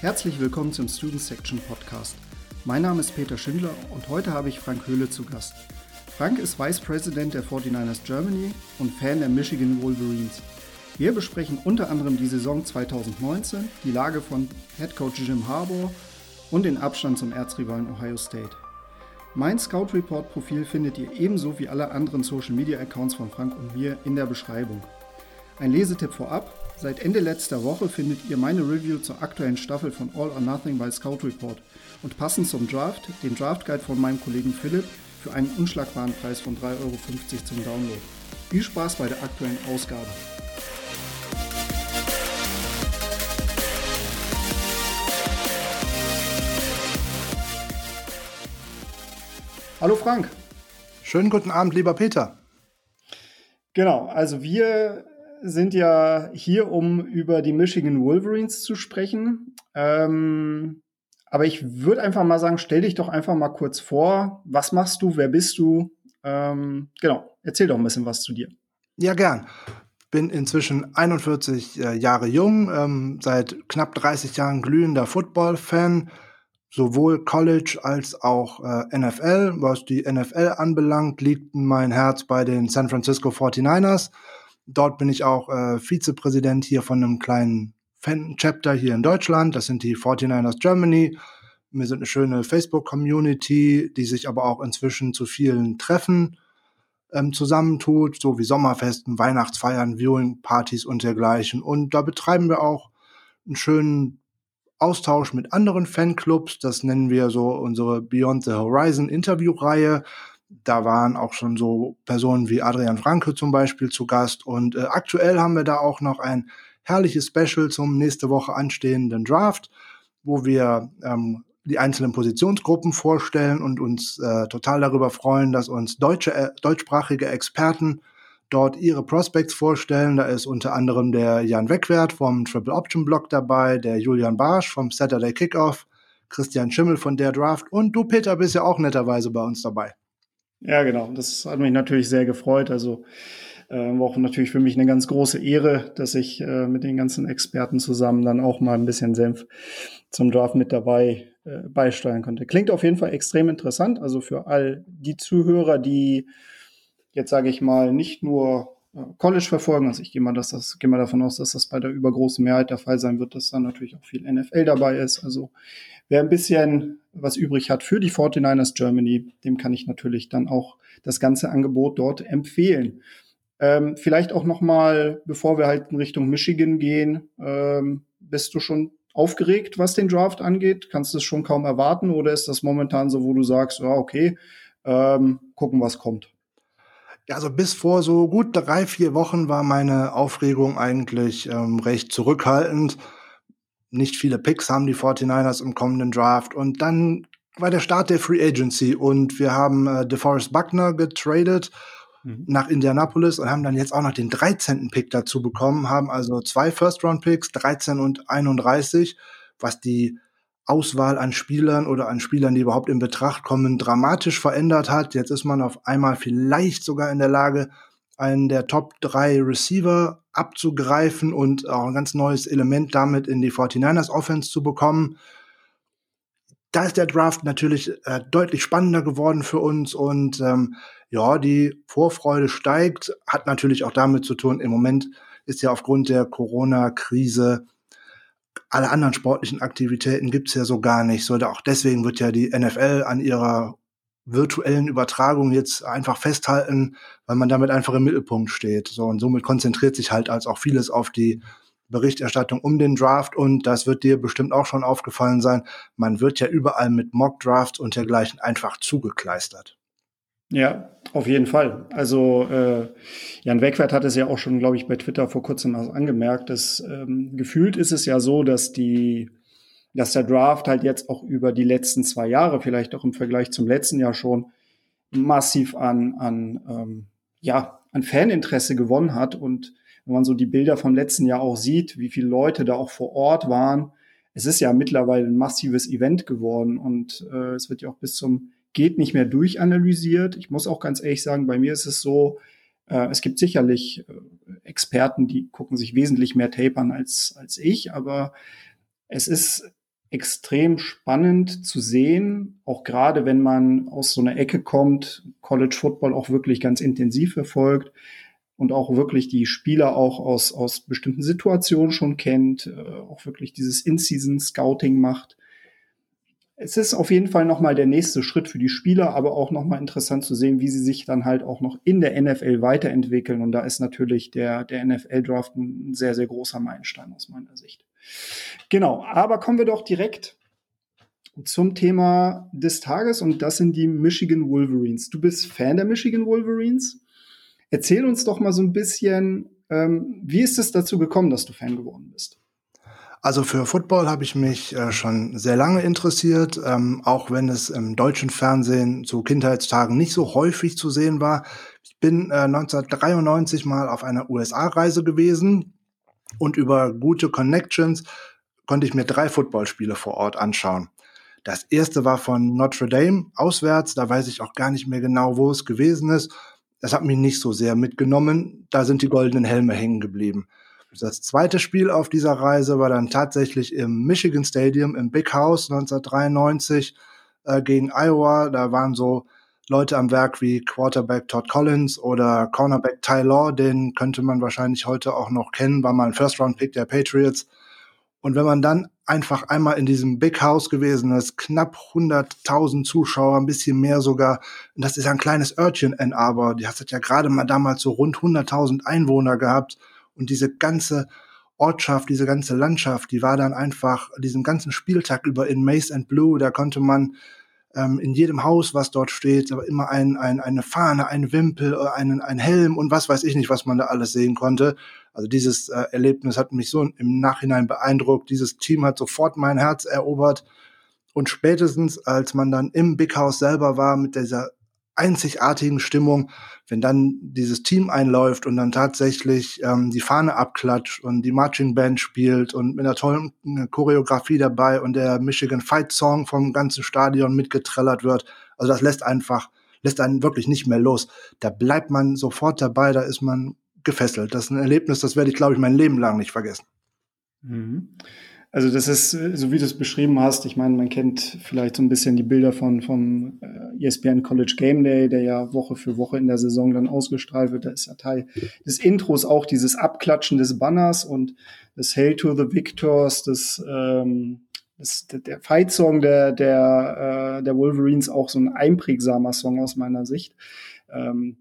Herzlich willkommen zum Student Section Podcast. Mein Name ist Peter Schindler und heute habe ich Frank Höhle zu Gast. Frank ist Vice President der 49ers Germany und Fan der Michigan Wolverines. Wir besprechen unter anderem die Saison 2019, die Lage von Head Coach Jim Harbour und den Abstand zum Erzrivalen Ohio State. Mein Scout Report Profil findet ihr ebenso wie alle anderen Social Media Accounts von Frank und mir in der Beschreibung. Ein Lesetipp vorab. Seit Ende letzter Woche findet ihr meine Review zur aktuellen Staffel von All or Nothing bei Scout Report und passend zum Draft den Draft Guide von meinem Kollegen Philipp für einen unschlagbaren Preis von 3,50 Euro zum Download. Viel Spaß bei der aktuellen Ausgabe. Hallo Frank. Schönen guten Abend, lieber Peter. Genau, also wir sind ja hier, um über die Michigan Wolverines zu sprechen. Ähm, aber ich würde einfach mal sagen, stell dich doch einfach mal kurz vor. Was machst du? Wer bist du? Ähm, genau, erzähl doch ein bisschen was zu dir. Ja, gern. Bin inzwischen 41 äh, Jahre jung, ähm, seit knapp 30 Jahren glühender Football-Fan, sowohl College als auch äh, NFL. Was die NFL anbelangt, liegt mein Herz bei den San Francisco 49ers. Dort bin ich auch äh, Vizepräsident hier von einem kleinen Fan-Chapter hier in Deutschland. Das sind die 49ers Germany. Wir sind eine schöne Facebook-Community, die sich aber auch inzwischen zu vielen Treffen ähm, zusammentut, so wie Sommerfesten, Weihnachtsfeiern, Viewing-Partys und dergleichen. Und da betreiben wir auch einen schönen Austausch mit anderen Fanclubs. Das nennen wir so unsere Beyond the Horizon Interviewreihe da waren auch schon so Personen wie Adrian Franke zum Beispiel zu Gast. Und äh, aktuell haben wir da auch noch ein herrliches Special zum nächste Woche anstehenden Draft, wo wir ähm, die einzelnen Positionsgruppen vorstellen und uns äh, total darüber freuen, dass uns deutsche, äh, deutschsprachige Experten dort ihre Prospects vorstellen. Da ist unter anderem der Jan Wegwert vom Triple Option Blog dabei, der Julian Barsch vom Saturday Kickoff, Christian Schimmel von der Draft und du, Peter, bist ja auch netterweise bei uns dabei. Ja, genau. Das hat mich natürlich sehr gefreut. Also äh, war auch natürlich für mich eine ganz große Ehre, dass ich äh, mit den ganzen Experten zusammen dann auch mal ein bisschen Senf zum Draft mit dabei äh, beisteuern konnte. Klingt auf jeden Fall extrem interessant. Also für all die Zuhörer, die jetzt sage ich mal nicht nur äh, College verfolgen. Also ich gehe mal, dass das, gehe mal davon aus, dass das bei der übergroßen Mehrheit der Fall sein wird, dass da natürlich auch viel NFL dabei ist. Also wer ein bisschen was übrig hat für die 49ers Germany, dem kann ich natürlich dann auch das ganze Angebot dort empfehlen. Ähm, vielleicht auch noch mal, bevor wir halt in Richtung Michigan gehen, ähm, bist du schon aufgeregt, was den Draft angeht? Kannst du es schon kaum erwarten oder ist das momentan so, wo du sagst, ja, okay, ähm, gucken, was kommt? Ja, also bis vor so gut drei, vier Wochen war meine Aufregung eigentlich ähm, recht zurückhaltend nicht viele Picks haben die 49ers im kommenden Draft. Und dann war der Start der Free Agency und wir haben äh, DeForest Buckner getradet mhm. nach Indianapolis und haben dann jetzt auch noch den 13. Pick dazu bekommen, haben also zwei First-Round-Picks, 13 und 31, was die Auswahl an Spielern oder an Spielern, die überhaupt in Betracht kommen, dramatisch verändert hat. Jetzt ist man auf einmal vielleicht sogar in der Lage, einen der Top 3 Receiver abzugreifen und auch ein ganz neues Element damit in die 49ers Offense zu bekommen. Da ist der Draft natürlich äh, deutlich spannender geworden für uns und ähm, ja, die Vorfreude steigt, hat natürlich auch damit zu tun, im Moment ist ja aufgrund der Corona-Krise alle anderen sportlichen Aktivitäten gibt's ja so gar nicht. So, auch deswegen wird ja die NFL an ihrer virtuellen Übertragung jetzt einfach festhalten, weil man damit einfach im Mittelpunkt steht. So und somit konzentriert sich halt als auch vieles auf die Berichterstattung um den Draft und das wird dir bestimmt auch schon aufgefallen sein. Man wird ja überall mit Mock Drafts und dergleichen einfach zugekleistert. Ja, auf jeden Fall. Also äh, Jan Wegwert hat es ja auch schon, glaube ich, bei Twitter vor kurzem angemerkt, dass ähm, gefühlt ist es ja so, dass die dass der Draft halt jetzt auch über die letzten zwei Jahre, vielleicht auch im Vergleich zum letzten Jahr schon, massiv an, an, ähm, ja, an Faninteresse gewonnen hat. Und wenn man so die Bilder vom letzten Jahr auch sieht, wie viele Leute da auch vor Ort waren, es ist ja mittlerweile ein massives Event geworden und äh, es wird ja auch bis zum geht nicht mehr durchanalysiert. Ich muss auch ganz ehrlich sagen, bei mir ist es so, äh, es gibt sicherlich äh, Experten, die gucken sich wesentlich mehr Tape an als, als ich, aber es ist extrem spannend zu sehen, auch gerade wenn man aus so einer Ecke kommt, College Football auch wirklich ganz intensiv verfolgt und auch wirklich die Spieler auch aus, aus bestimmten Situationen schon kennt, äh, auch wirklich dieses In-Season-Scouting macht es ist auf jeden Fall nochmal der nächste Schritt für die Spieler, aber auch nochmal interessant zu sehen, wie sie sich dann halt auch noch in der NFL weiterentwickeln. Und da ist natürlich der, der NFL-Draft ein sehr, sehr großer Meilenstein aus meiner Sicht. Genau, aber kommen wir doch direkt zum Thema des Tages und das sind die Michigan Wolverines. Du bist Fan der Michigan Wolverines. Erzähl uns doch mal so ein bisschen, ähm, wie ist es dazu gekommen, dass du Fan geworden bist? Also für Football habe ich mich äh, schon sehr lange interessiert, ähm, auch wenn es im deutschen Fernsehen zu Kindheitstagen nicht so häufig zu sehen war. Ich bin äh, 1993 mal auf einer USA-Reise gewesen und über gute Connections konnte ich mir drei Footballspiele vor Ort anschauen. Das erste war von Notre Dame auswärts, da weiß ich auch gar nicht mehr genau, wo es gewesen ist. Das hat mich nicht so sehr mitgenommen, da sind die goldenen Helme hängen geblieben. Das zweite Spiel auf dieser Reise war dann tatsächlich im Michigan Stadium im Big House 1993 äh, gegen Iowa. Da waren so Leute am Werk wie Quarterback Todd Collins oder Cornerback Ty Law, den könnte man wahrscheinlich heute auch noch kennen, war mal ein First-Round-Pick der Patriots. Und wenn man dann einfach einmal in diesem Big House gewesen ist, knapp 100.000 Zuschauer, ein bisschen mehr sogar, und das ist ein kleines Örtchen in Aber, die hat ja gerade mal damals so rund 100.000 Einwohner gehabt, und diese ganze Ortschaft, diese ganze Landschaft, die war dann einfach diesen ganzen Spieltag über in Maze and Blue. Da konnte man ähm, in jedem Haus, was dort steht, aber immer ein, ein, eine Fahne, ein Wimpel, äh, einen, ein Helm und was weiß ich nicht, was man da alles sehen konnte. Also dieses äh, Erlebnis hat mich so im Nachhinein beeindruckt. Dieses Team hat sofort mein Herz erobert. Und spätestens, als man dann im Big House selber war mit dieser einzigartigen Stimmung, wenn dann dieses Team einläuft und dann tatsächlich ähm, die Fahne abklatscht und die Marching Band spielt und mit einer tollen äh, Choreografie dabei und der Michigan Fight Song vom ganzen Stadion mitgetrellert wird. Also das lässt einfach, lässt einen wirklich nicht mehr los. Da bleibt man sofort dabei, da ist man gefesselt. Das ist ein Erlebnis, das werde ich, glaube ich, mein Leben lang nicht vergessen. Mhm. Also das ist, so wie du es beschrieben hast, ich meine, man kennt vielleicht so ein bisschen die Bilder von vom äh, ESPN College Game Day, der ja Woche für Woche in der Saison dann ausgestrahlt wird. Da ist ja Teil des Intros auch dieses Abklatschen des Banners und das Hail to the Victors, das, ähm, das der Fight-Song der, der, äh, der Wolverines auch so ein einprägsamer Song aus meiner Sicht. Ähm,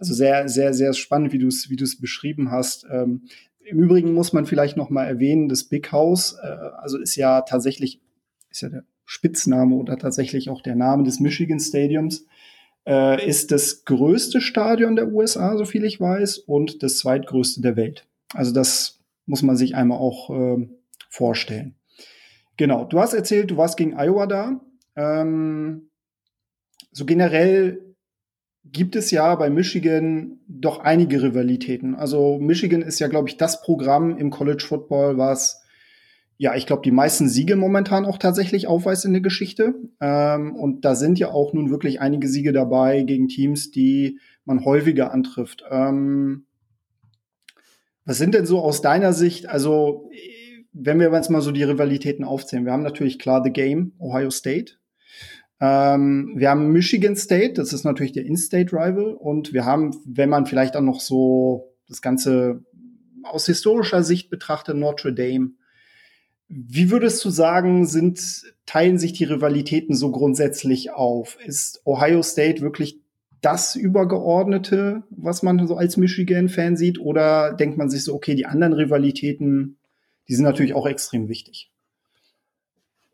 also sehr, sehr, sehr spannend, wie du es wie beschrieben hast. Ähm, im Übrigen muss man vielleicht noch mal erwähnen, das Big House, äh, also ist ja tatsächlich, ist ja der Spitzname oder tatsächlich auch der Name des Michigan Stadiums, äh, ist das größte Stadion der USA, so viel ich weiß, und das zweitgrößte der Welt. Also das muss man sich einmal auch äh, vorstellen. Genau, du hast erzählt, du warst gegen Iowa da. Ähm, so generell gibt es ja bei Michigan doch einige Rivalitäten. Also Michigan ist ja, glaube ich, das Programm im College Football, was ja, ich glaube, die meisten Siege momentan auch tatsächlich aufweist in der Geschichte. Ähm, und da sind ja auch nun wirklich einige Siege dabei gegen Teams, die man häufiger antrifft. Ähm, was sind denn so aus deiner Sicht, also wenn wir jetzt mal so die Rivalitäten aufzählen, wir haben natürlich klar The Game, Ohio State, ähm, wir haben Michigan State, das ist natürlich der In-State-Rival. Und wir haben, wenn man vielleicht auch noch so das Ganze aus historischer Sicht betrachtet, Notre Dame. Wie würdest du sagen, sind, teilen sich die Rivalitäten so grundsätzlich auf? Ist Ohio State wirklich das Übergeordnete, was man so als Michigan-Fan sieht? Oder denkt man sich so, okay, die anderen Rivalitäten, die sind natürlich auch extrem wichtig?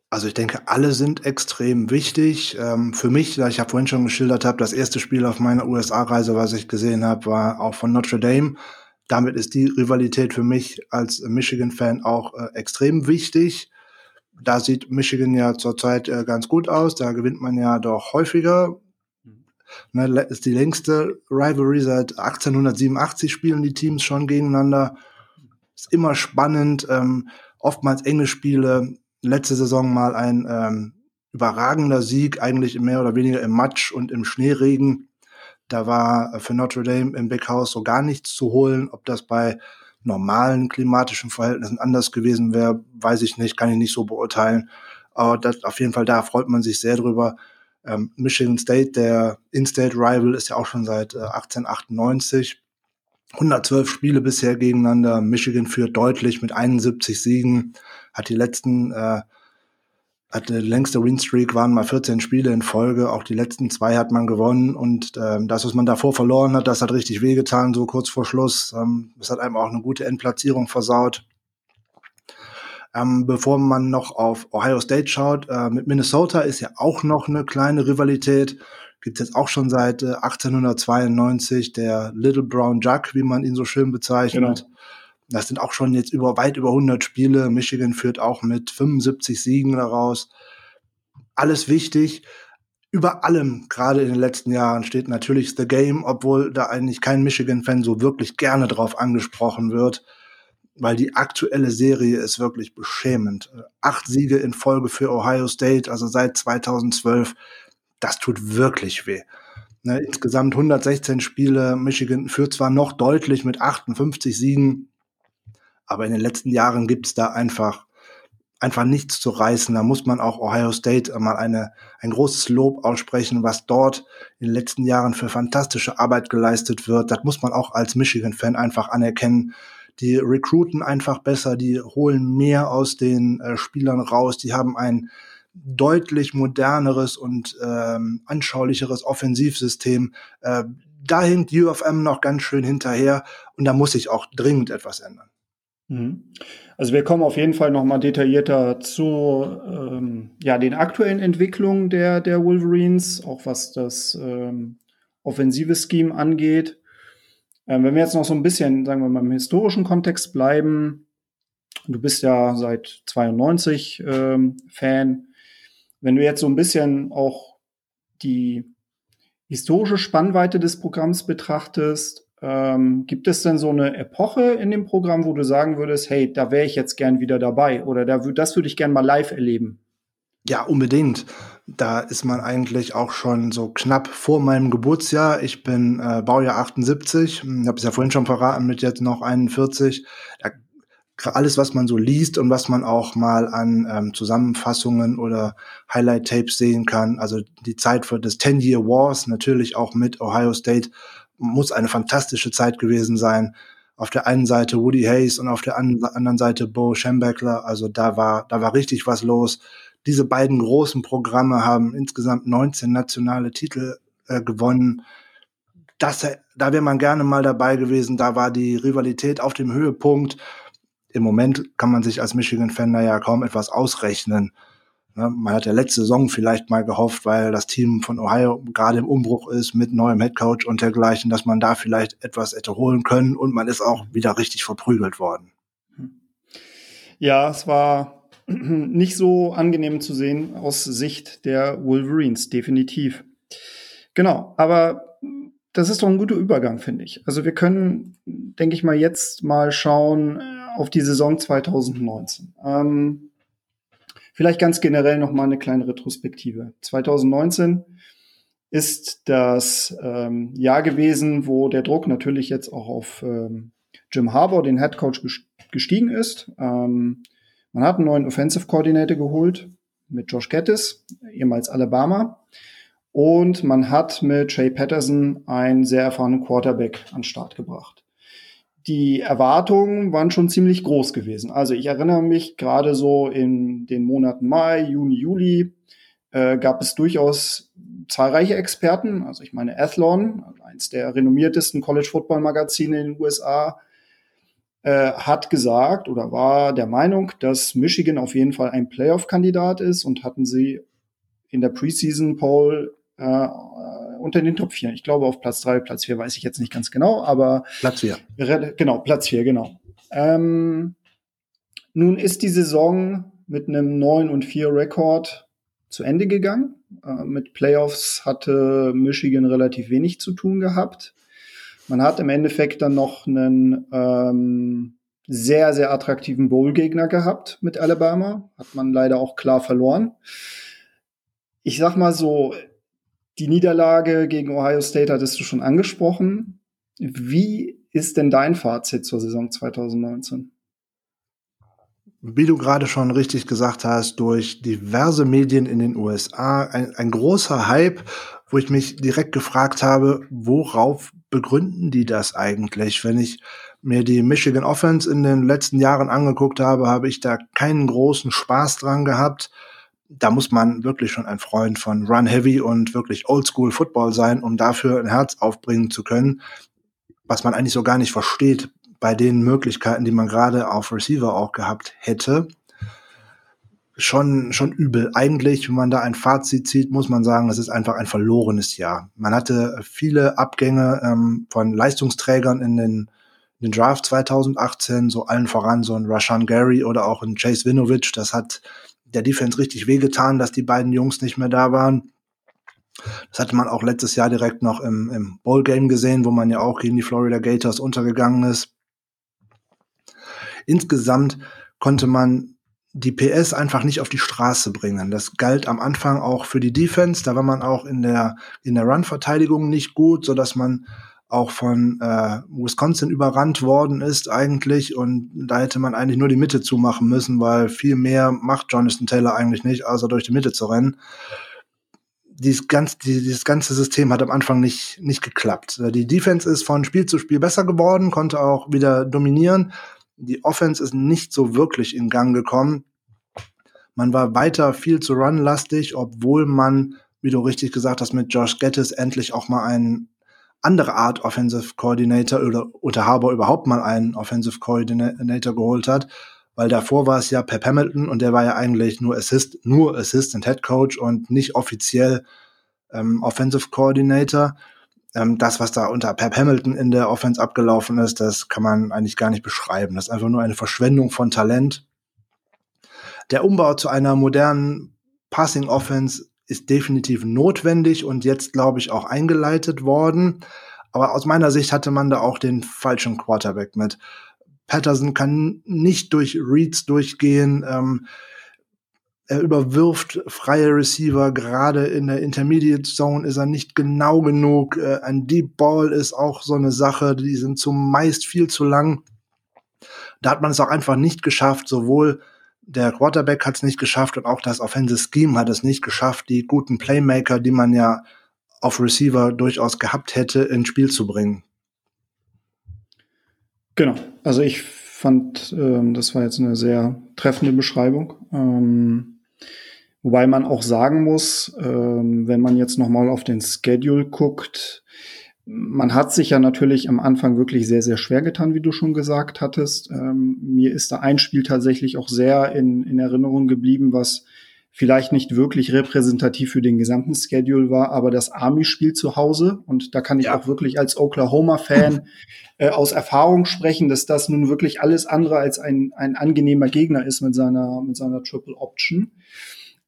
Also ich denke, alle sind extrem wichtig. Ähm, für mich, da ich ja vorhin schon geschildert habe, das erste Spiel auf meiner USA-Reise, was ich gesehen habe, war auch von Notre Dame. Damit ist die Rivalität für mich als Michigan-Fan auch äh, extrem wichtig. Da sieht Michigan ja zurzeit äh, ganz gut aus. Da gewinnt man ja doch häufiger. Ne, ist die längste Rivalry seit 1887 spielen die Teams schon gegeneinander. Ist immer spannend, ähm, oftmals enge Spiele letzte Saison mal ein ähm, überragender Sieg, eigentlich mehr oder weniger im Matsch und im Schneeregen. Da war für Notre Dame im Big House so gar nichts zu holen. Ob das bei normalen klimatischen Verhältnissen anders gewesen wäre, weiß ich nicht, kann ich nicht so beurteilen. Aber das, auf jeden Fall da freut man sich sehr drüber. Ähm, Michigan State, der In-State Rival, ist ja auch schon seit äh, 1898. 112 Spiele bisher gegeneinander. Michigan führt deutlich mit 71 Siegen, hat die letzten äh, hat die längste Winstreak waren mal 14 Spiele in Folge. Auch die letzten zwei hat man gewonnen. Und ähm, das, was man davor verloren hat, das hat richtig wehgetan, so kurz vor Schluss. Ähm, das hat einem auch eine gute Endplatzierung versaut. Ähm, bevor man noch auf Ohio State schaut, äh, mit Minnesota ist ja auch noch eine kleine Rivalität. Gibt es jetzt auch schon seit äh, 1892 der Little Brown Jug, wie man ihn so schön bezeichnet. Genau. Das sind auch schon jetzt über weit über 100 Spiele. Michigan führt auch mit 75 Siegen daraus. Alles wichtig. Über allem, gerade in den letzten Jahren, steht natürlich The Game, obwohl da eigentlich kein Michigan-Fan so wirklich gerne drauf angesprochen wird, weil die aktuelle Serie ist wirklich beschämend. Acht Siege in Folge für Ohio State, also seit 2012. Das tut wirklich weh. Ne, insgesamt 116 Spiele. Michigan führt zwar noch deutlich mit 58 Siegen, aber in den letzten Jahren gibt es da einfach, einfach nichts zu reißen. Da muss man auch Ohio State mal eine, ein großes Lob aussprechen, was dort in den letzten Jahren für fantastische Arbeit geleistet wird. Das muss man auch als Michigan-Fan einfach anerkennen. Die recruiten einfach besser, die holen mehr aus den äh, Spielern raus, die haben ein deutlich moderneres und ähm, anschaulicheres Offensivsystem. Äh, da hinkt UFM noch ganz schön hinterher und da muss sich auch dringend etwas ändern. Mhm. Also wir kommen auf jeden Fall noch mal detaillierter zu ähm, ja, den aktuellen Entwicklungen der, der Wolverines, auch was das ähm, offensive Scheme angeht. Ähm, wenn wir jetzt noch so ein bisschen, sagen wir mal, im historischen Kontext bleiben, du bist ja seit 92 ähm, Fan. Wenn du jetzt so ein bisschen auch die historische Spannweite des Programms betrachtest, ähm, gibt es denn so eine Epoche in dem Programm, wo du sagen würdest, hey, da wäre ich jetzt gern wieder dabei oder da, das würde ich gern mal live erleben? Ja, unbedingt. Da ist man eigentlich auch schon so knapp vor meinem Geburtsjahr. Ich bin äh, Baujahr 78, ich habe es ja vorhin schon verraten, mit jetzt noch 41. Da, alles, was man so liest und was man auch mal an ähm, Zusammenfassungen oder Highlight-Tapes sehen kann. Also die Zeit für das 10-Year Wars, natürlich auch mit Ohio State muss eine fantastische Zeit gewesen sein. Auf der einen Seite Woody Hayes und auf der anderen Seite Bo Schembechler. Also da war, da war richtig was los. Diese beiden großen Programme haben insgesamt 19 nationale Titel äh, gewonnen. Das, da wäre man gerne mal dabei gewesen. Da war die Rivalität auf dem Höhepunkt. Im Moment kann man sich als Michigan-Fan da ja kaum etwas ausrechnen. Ne, man hat ja letzte Saison vielleicht mal gehofft, weil das Team von Ohio gerade im Umbruch ist mit neuem Headcoach und dergleichen, dass man da vielleicht etwas hätte holen können und man ist auch wieder richtig verprügelt worden. Ja, es war nicht so angenehm zu sehen aus Sicht der Wolverines, definitiv. Genau, aber das ist doch ein guter Übergang, finde ich. Also wir können, denke ich mal, jetzt mal schauen auf die Saison 2019. Ähm, Vielleicht ganz generell noch mal eine kleine Retrospektive. 2019 ist das ähm, Jahr gewesen, wo der Druck natürlich jetzt auch auf ähm, Jim Harbour, den Head Coach, gestiegen ist. Ähm, man hat einen neuen Offensive Coordinator geholt mit Josh Gettis, ehemals Alabama. Und man hat mit Jay Patterson einen sehr erfahrenen Quarterback an Start gebracht die Erwartungen waren schon ziemlich groß gewesen. Also ich erinnere mich gerade so in den Monaten Mai, Juni, Juli äh, gab es durchaus zahlreiche Experten. Also ich meine Athlon, eins der renommiertesten College Football Magazine in den USA, äh, hat gesagt oder war der Meinung, dass Michigan auf jeden Fall ein Playoff-Kandidat ist und hatten sie in der Preseason Poll äh, unter den Top 4. Ich glaube auf Platz 3, Platz 4 weiß ich jetzt nicht ganz genau, aber Platz 4. Genau, Platz 4, genau. Ähm, nun ist die Saison mit einem 9 und 4 Rekord zu Ende gegangen. Äh, mit Playoffs hatte Michigan relativ wenig zu tun gehabt. Man hat im Endeffekt dann noch einen ähm, sehr, sehr attraktiven Bowl-Gegner gehabt mit Alabama. Hat man leider auch klar verloren. Ich sag mal so, die Niederlage gegen Ohio State hattest du schon angesprochen. Wie ist denn dein Fazit zur Saison 2019? wie du gerade schon richtig gesagt hast, durch diverse Medien in den USA ein, ein großer Hype, wo ich mich direkt gefragt habe, worauf begründen die das eigentlich? Wenn ich mir die Michigan Offense in den letzten Jahren angeguckt habe, habe ich da keinen großen Spaß dran gehabt. Da muss man wirklich schon ein Freund von Run Heavy und wirklich Oldschool Football sein, um dafür ein Herz aufbringen zu können, was man eigentlich so gar nicht versteht bei den Möglichkeiten, die man gerade auf Receiver auch gehabt hätte. Schon, schon übel. Eigentlich, wenn man da ein Fazit zieht, muss man sagen, es ist einfach ein verlorenes Jahr. Man hatte viele Abgänge ähm, von Leistungsträgern in den den Draft 2018, so allen voran so ein Rashan Gary oder auch ein Chase Winovich. Das hat der Defense richtig wehgetan, dass die beiden Jungs nicht mehr da waren. Das hatte man auch letztes Jahr direkt noch im, im Bowl-Game gesehen, wo man ja auch gegen die Florida Gators untergegangen ist. Insgesamt konnte man die PS einfach nicht auf die Straße bringen. Das galt am Anfang auch für die Defense. Da war man auch in der, in der Run-Verteidigung nicht gut, so dass man auch von äh, Wisconsin überrannt worden ist eigentlich und da hätte man eigentlich nur die Mitte zumachen müssen, weil viel mehr macht Jonathan Taylor eigentlich nicht, außer durch die Mitte zu rennen. Dieses, ganz, dieses ganze System hat am Anfang nicht, nicht geklappt. Die Defense ist von Spiel zu Spiel besser geworden, konnte auch wieder dominieren. Die Offense ist nicht so wirklich in Gang gekommen. Man war weiter viel zu run-lastig, obwohl man, wie du richtig gesagt hast, mit Josh Gettis endlich auch mal einen andere Art Offensive Coordinator oder unter Harbour überhaupt mal einen Offensive Coordinator geholt hat, weil davor war es ja Pep Hamilton und der war ja eigentlich nur Assist, nur Assistant Head Coach und nicht offiziell ähm, Offensive Coordinator. Ähm, das, was da unter Pep Hamilton in der Offense abgelaufen ist, das kann man eigentlich gar nicht beschreiben. Das ist einfach nur eine Verschwendung von Talent. Der Umbau zu einer modernen Passing Offense ist definitiv notwendig und jetzt, glaube ich, auch eingeleitet worden. Aber aus meiner Sicht hatte man da auch den falschen Quarterback mit. Patterson kann nicht durch Reads durchgehen. Ähm, er überwirft freie Receiver. Gerade in der Intermediate Zone ist er nicht genau genug. Äh, ein Deep Ball ist auch so eine Sache. Die sind zumeist viel zu lang. Da hat man es auch einfach nicht geschafft, sowohl der Quarterback hat es nicht geschafft und auch das Offensive Scheme hat es nicht geschafft, die guten Playmaker, die man ja auf Receiver durchaus gehabt hätte, ins Spiel zu bringen. Genau. Also ich fand, ähm, das war jetzt eine sehr treffende Beschreibung. Ähm, wobei man auch sagen muss, ähm, wenn man jetzt noch mal auf den Schedule guckt, man hat sich ja natürlich am Anfang wirklich sehr, sehr schwer getan, wie du schon gesagt hattest. Ähm, mir ist da ein Spiel tatsächlich auch sehr in, in Erinnerung geblieben, was vielleicht nicht wirklich repräsentativ für den gesamten Schedule war, aber das Army-Spiel zu Hause. Und da kann ich ja. auch wirklich als Oklahoma-Fan äh, aus Erfahrung sprechen, dass das nun wirklich alles andere als ein, ein angenehmer Gegner ist mit seiner, mit seiner Triple Option.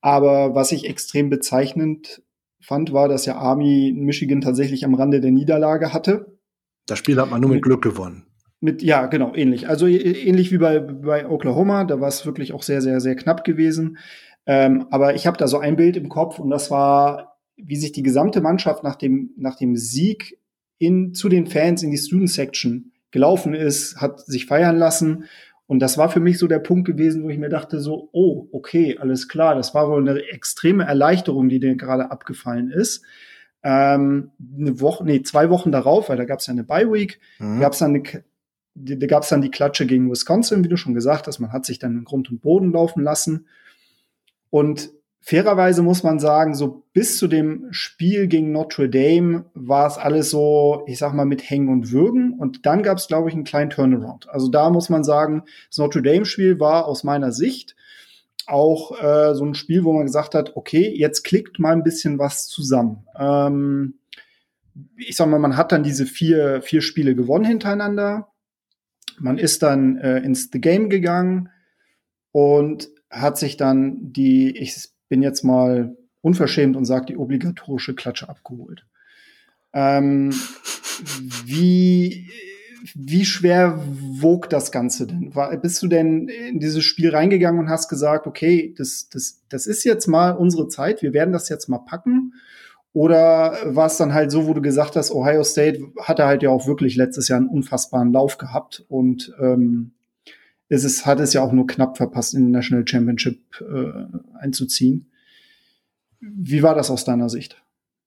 Aber was ich extrem bezeichnend fand, war, dass ja Army Michigan tatsächlich am Rande der Niederlage hatte. Das Spiel hat man nur mit, mit Glück gewonnen. Mit, ja, genau, ähnlich. Also ähnlich wie bei, bei Oklahoma, da war es wirklich auch sehr, sehr, sehr knapp gewesen. Ähm, aber ich habe da so ein Bild im Kopf und das war, wie sich die gesamte Mannschaft nach dem, nach dem Sieg in, zu den Fans in die Student Section gelaufen ist, hat sich feiern lassen und das war für mich so der Punkt gewesen, wo ich mir dachte so, oh, okay, alles klar, das war wohl eine extreme Erleichterung, die dir gerade abgefallen ist. Ähm, eine Woche, nee, zwei Wochen darauf, weil da gab es ja eine Bye Week, mhm. gab es dann eine, da gab es dann die Klatsche gegen Wisconsin, wie du schon gesagt hast. Man hat sich dann in Grund und Boden laufen lassen. Und fairerweise muss man sagen, so bis zu dem Spiel gegen Notre Dame war es alles so, ich sag mal, mit Hängen und Würgen. Und dann gab es, glaube ich, einen kleinen Turnaround. Also da muss man sagen, das Notre Dame-Spiel war aus meiner Sicht auch äh, so ein Spiel, wo man gesagt hat, okay, jetzt klickt mal ein bisschen was zusammen. Ähm, ich sag mal, man hat dann diese vier, vier Spiele gewonnen hintereinander. Man ist dann äh, ins The Game gegangen und hat sich dann die, ich bin jetzt mal unverschämt und sage die obligatorische Klatsche abgeholt. Ähm, wie, wie schwer wog das Ganze denn? War, bist du denn in dieses Spiel reingegangen und hast gesagt, okay, das, das, das ist jetzt mal unsere Zeit, wir werden das jetzt mal packen? Oder war es dann halt so, wo du gesagt hast, Ohio State hatte halt ja auch wirklich letztes Jahr einen unfassbaren Lauf gehabt und ähm, ist es, hat es ja auch nur knapp verpasst, in den National Championship äh, einzuziehen. Wie war das aus deiner Sicht?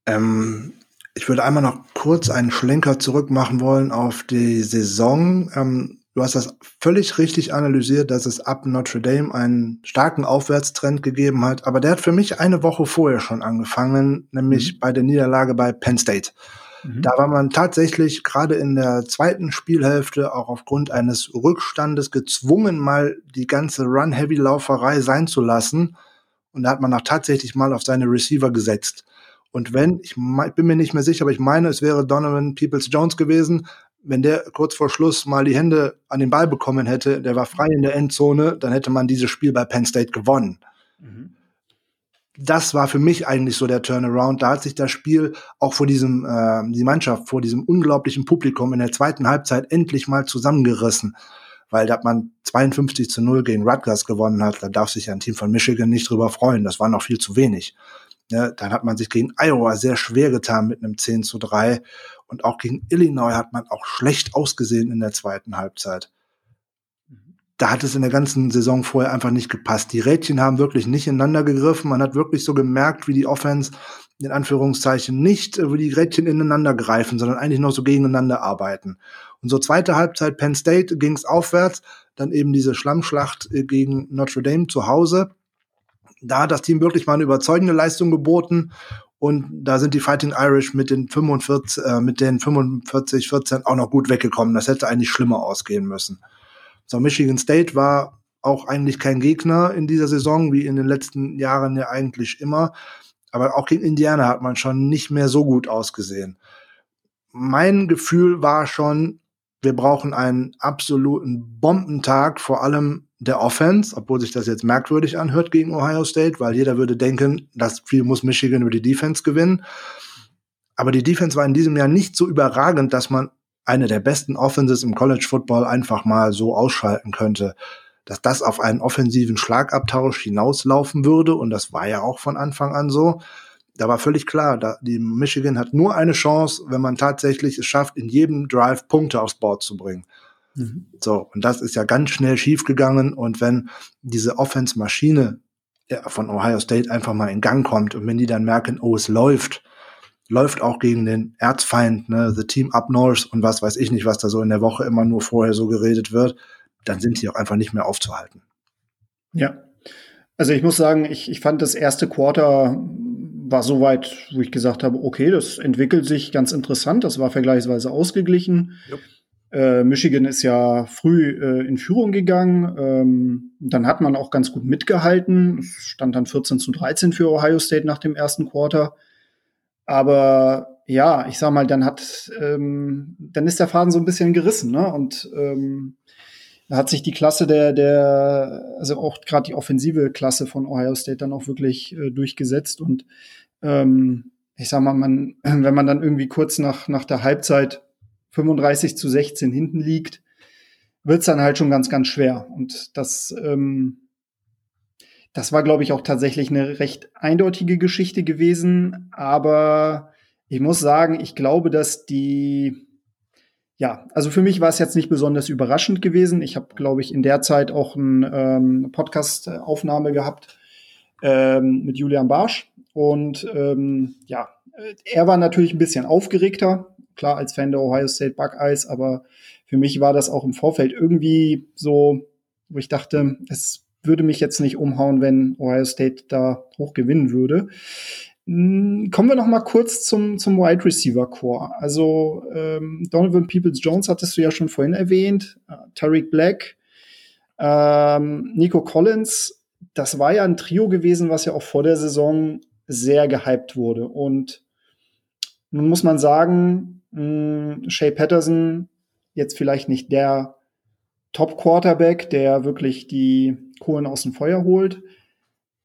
Ähm, ich würde einmal noch kurz einen Schlenker zurück machen wollen auf die Saison. Ähm, du hast das völlig richtig analysiert, dass es ab Notre Dame einen starken Aufwärtstrend gegeben hat. Aber der hat für mich eine Woche vorher schon angefangen, nämlich mhm. bei der Niederlage bei Penn State. Mhm. Da war man tatsächlich gerade in der zweiten Spielhälfte auch aufgrund eines Rückstandes gezwungen, mal die ganze Run-Heavy-Lauferei sein zu lassen. Und da hat man auch tatsächlich mal auf seine Receiver gesetzt. Und wenn, ich, bin mir nicht mehr sicher, aber ich meine, es wäre Donovan Peoples Jones gewesen, wenn der kurz vor Schluss mal die Hände an den Ball bekommen hätte, der war frei in der Endzone, dann hätte man dieses Spiel bei Penn State gewonnen. Mhm. Das war für mich eigentlich so der Turnaround. Da hat sich das Spiel auch vor diesem, äh, die Mannschaft vor diesem unglaublichen Publikum in der zweiten Halbzeit endlich mal zusammengerissen. Weil da man 52 zu 0 gegen Rutgers gewonnen hat, da darf sich ein Team von Michigan nicht drüber freuen. Das war noch viel zu wenig. Ja, dann hat man sich gegen Iowa sehr schwer getan mit einem 10 zu 3. Und auch gegen Illinois hat man auch schlecht ausgesehen in der zweiten Halbzeit. Da hat es in der ganzen Saison vorher einfach nicht gepasst. Die Rädchen haben wirklich nicht ineinander gegriffen. Man hat wirklich so gemerkt, wie die Offense in Anführungszeichen nicht, wie die Rädchen ineinander greifen, sondern eigentlich noch so gegeneinander arbeiten. Und so zweite Halbzeit Penn State ging es aufwärts, dann eben diese Schlammschlacht äh, gegen Notre Dame zu Hause da hat das Team wirklich mal eine überzeugende Leistung geboten. Und da sind die Fighting Irish mit den 45, äh, mit den 45, 14 auch noch gut weggekommen. Das hätte eigentlich schlimmer ausgehen müssen. So, Michigan State war auch eigentlich kein Gegner in dieser Saison, wie in den letzten Jahren ja eigentlich immer. Aber auch gegen Indiana hat man schon nicht mehr so gut ausgesehen. Mein Gefühl war schon, wir brauchen einen absoluten Bombentag, vor allem der Offense, obwohl sich das jetzt merkwürdig anhört gegen Ohio State, weil jeder würde denken, das Spiel muss Michigan über die Defense gewinnen. Aber die Defense war in diesem Jahr nicht so überragend, dass man eine der besten Offenses im College Football einfach mal so ausschalten könnte. Dass das auf einen offensiven Schlagabtausch hinauslaufen würde, und das war ja auch von Anfang an so. Da war völlig klar, da, die Michigan hat nur eine Chance, wenn man tatsächlich es schafft, in jedem Drive Punkte aufs Board zu bringen. Mhm. So, und das ist ja ganz schnell schiefgegangen. Und wenn diese Offense-Maschine von Ohio State einfach mal in Gang kommt und wenn die dann merken, oh, es läuft, läuft auch gegen den Erzfeind, ne, The Team Up North und was weiß ich nicht, was da so in der Woche immer nur vorher so geredet wird, dann sind die auch einfach nicht mehr aufzuhalten. Ja. Also ich muss sagen, ich, ich fand das erste Quarter war soweit, wo ich gesagt habe, okay, das entwickelt sich ganz interessant, das war vergleichsweise ausgeglichen. Yep. Äh, Michigan ist ja früh äh, in Führung gegangen. Ähm, dann hat man auch ganz gut mitgehalten. Es stand dann 14 zu 13 für Ohio State nach dem ersten Quarter. Aber ja, ich sag mal, dann hat, ähm, dann ist der Faden so ein bisschen gerissen, ne? Und ähm, da hat sich die Klasse der, der, also auch gerade die offensive Klasse von Ohio State dann auch wirklich äh, durchgesetzt. Und ähm, ich sag mal, man, wenn man dann irgendwie kurz nach, nach der Halbzeit 35 zu 16 hinten liegt, wird's dann halt schon ganz, ganz schwer. Und das, ähm, das war, glaube ich, auch tatsächlich eine recht eindeutige Geschichte gewesen. Aber ich muss sagen, ich glaube, dass die, ja, also für mich war es jetzt nicht besonders überraschend gewesen. Ich habe, glaube ich, in der Zeit auch ein, ähm, Podcast-Aufnahme gehabt ähm, mit Julian Barsch. Und ähm, ja, er war natürlich ein bisschen aufgeregter, klar als Fan der Ohio State Buckeyes, aber für mich war das auch im Vorfeld irgendwie so, wo ich dachte, es würde mich jetzt nicht umhauen, wenn Ohio State da hoch gewinnen würde. Hm, kommen wir noch mal kurz zum, zum Wide Receiver Core. Also ähm, Donovan Peoples-Jones hattest du ja schon vorhin erwähnt, äh, Tariq Black, ähm, Nico Collins. Das war ja ein Trio gewesen, was ja auch vor der Saison sehr gehypt wurde. Und nun muss man sagen, mh, Shea Patterson jetzt vielleicht nicht der Top-Quarterback, der wirklich die Kohlen aus dem Feuer holt.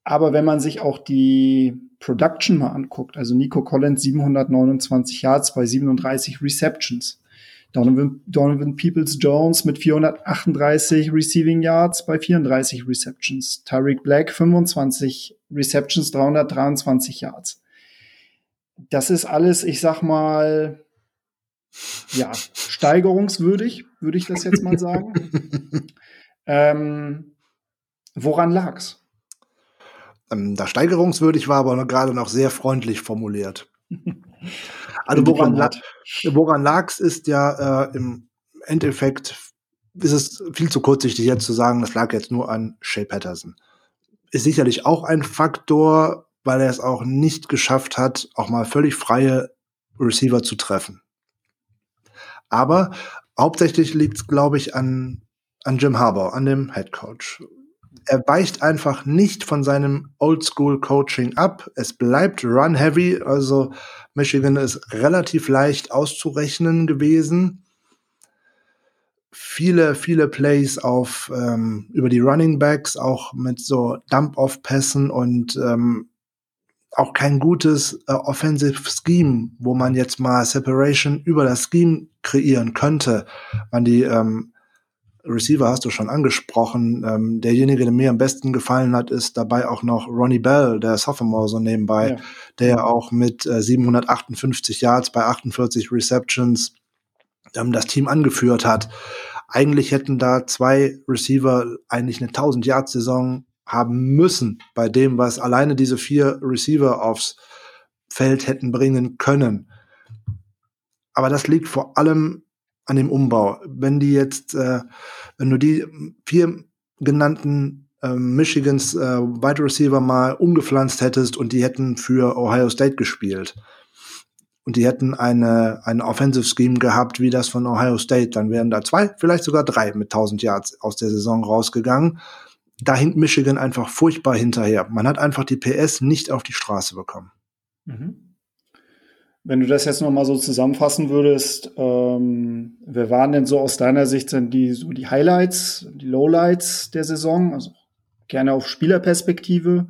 Aber wenn man sich auch die Production mal anguckt, also Nico Collins 729 Yards bei 37 Receptions. Donovan, Donovan Peoples Jones mit 438 Receiving Yards bei 34 Receptions. Tyreek Black 25 Receptions, 323 Yards. Das ist alles, ich sag mal, ja, steigerungswürdig, würde ich das jetzt mal sagen. Ähm, woran lag's? Ähm, da steigerungswürdig war, aber gerade noch sehr freundlich formuliert. also woran, la woran lag's ist ja äh, im Endeffekt ist es viel zu kurzsichtig jetzt zu sagen, das lag jetzt nur an Shea Patterson. Ist sicherlich auch ein Faktor, weil er es auch nicht geschafft hat, auch mal völlig freie Receiver zu treffen. Aber hauptsächlich liegt es, glaube ich, an, an Jim Harbour, an dem Head Coach. Er weicht einfach nicht von seinem Oldschool-Coaching ab. Es bleibt run-heavy, also Michigan ist relativ leicht auszurechnen gewesen. Viele, viele Plays auf ähm, über die Running Backs, auch mit so Dump-Off-Pässen und ähm, auch kein gutes äh, Offensive Scheme, wo man jetzt mal Separation über das Scheme kreieren könnte. Man die ähm, Receiver hast du schon angesprochen. Ähm, derjenige, der mir am besten gefallen hat, ist dabei auch noch Ronnie Bell, der Sophomore so nebenbei, ja. der auch mit äh, 758 Yards bei 48 Receptions ähm, das Team angeführt hat. Eigentlich hätten da zwei Receiver eigentlich eine 1000 Yard Saison haben müssen bei dem, was alleine diese vier Receiver aufs Feld hätten bringen können. Aber das liegt vor allem an dem Umbau. Wenn die jetzt, äh, wenn du die vier genannten äh, Michigans äh, Wide Receiver mal umgepflanzt hättest und die hätten für Ohio State gespielt und die hätten eine, eine Offensive Scheme gehabt wie das von Ohio State, dann wären da zwei, vielleicht sogar drei mit 1000 Yards aus der Saison rausgegangen da hinkt Michigan einfach furchtbar hinterher. Man hat einfach die PS nicht auf die Straße bekommen. Mhm. Wenn du das jetzt noch mal so zusammenfassen würdest, ähm, wer waren denn so aus deiner Sicht sind die so die Highlights, die Lowlights der Saison? Also gerne auf Spielerperspektive.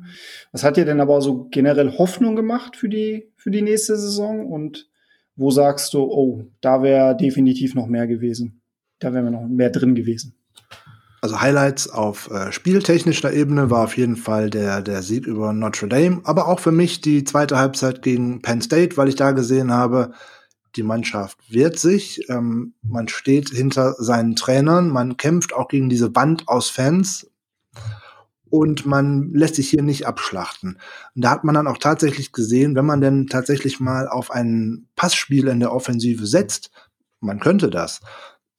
Was hat dir denn aber so generell Hoffnung gemacht für die für die nächste Saison? Und wo sagst du, oh, da wäre definitiv noch mehr gewesen? Da wäre noch mehr drin gewesen also Highlights auf äh, spieltechnischer Ebene war auf jeden Fall der, der Sieg über Notre Dame, aber auch für mich die zweite Halbzeit gegen Penn State, weil ich da gesehen habe, die Mannschaft wehrt sich, ähm, man steht hinter seinen Trainern, man kämpft auch gegen diese Wand aus Fans und man lässt sich hier nicht abschlachten. Und da hat man dann auch tatsächlich gesehen, wenn man denn tatsächlich mal auf ein Passspiel in der Offensive setzt, man könnte das,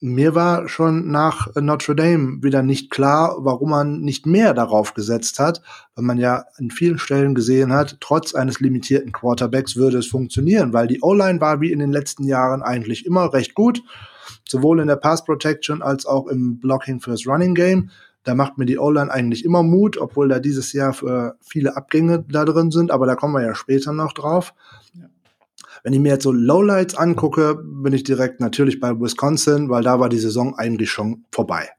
mir war schon nach Notre Dame wieder nicht klar, warum man nicht mehr darauf gesetzt hat, weil man ja an vielen Stellen gesehen hat, trotz eines limitierten Quarterbacks würde es funktionieren, weil die O-Line war wie in den letzten Jahren eigentlich immer recht gut, sowohl in der Pass Protection als auch im Blocking fürs Running Game. Da macht mir die O-Line eigentlich immer Mut, obwohl da dieses Jahr für viele Abgänge da drin sind, aber da kommen wir ja später noch drauf. Wenn ich mir jetzt so Lowlights angucke, bin ich direkt natürlich bei Wisconsin, weil da war die Saison eigentlich schon vorbei.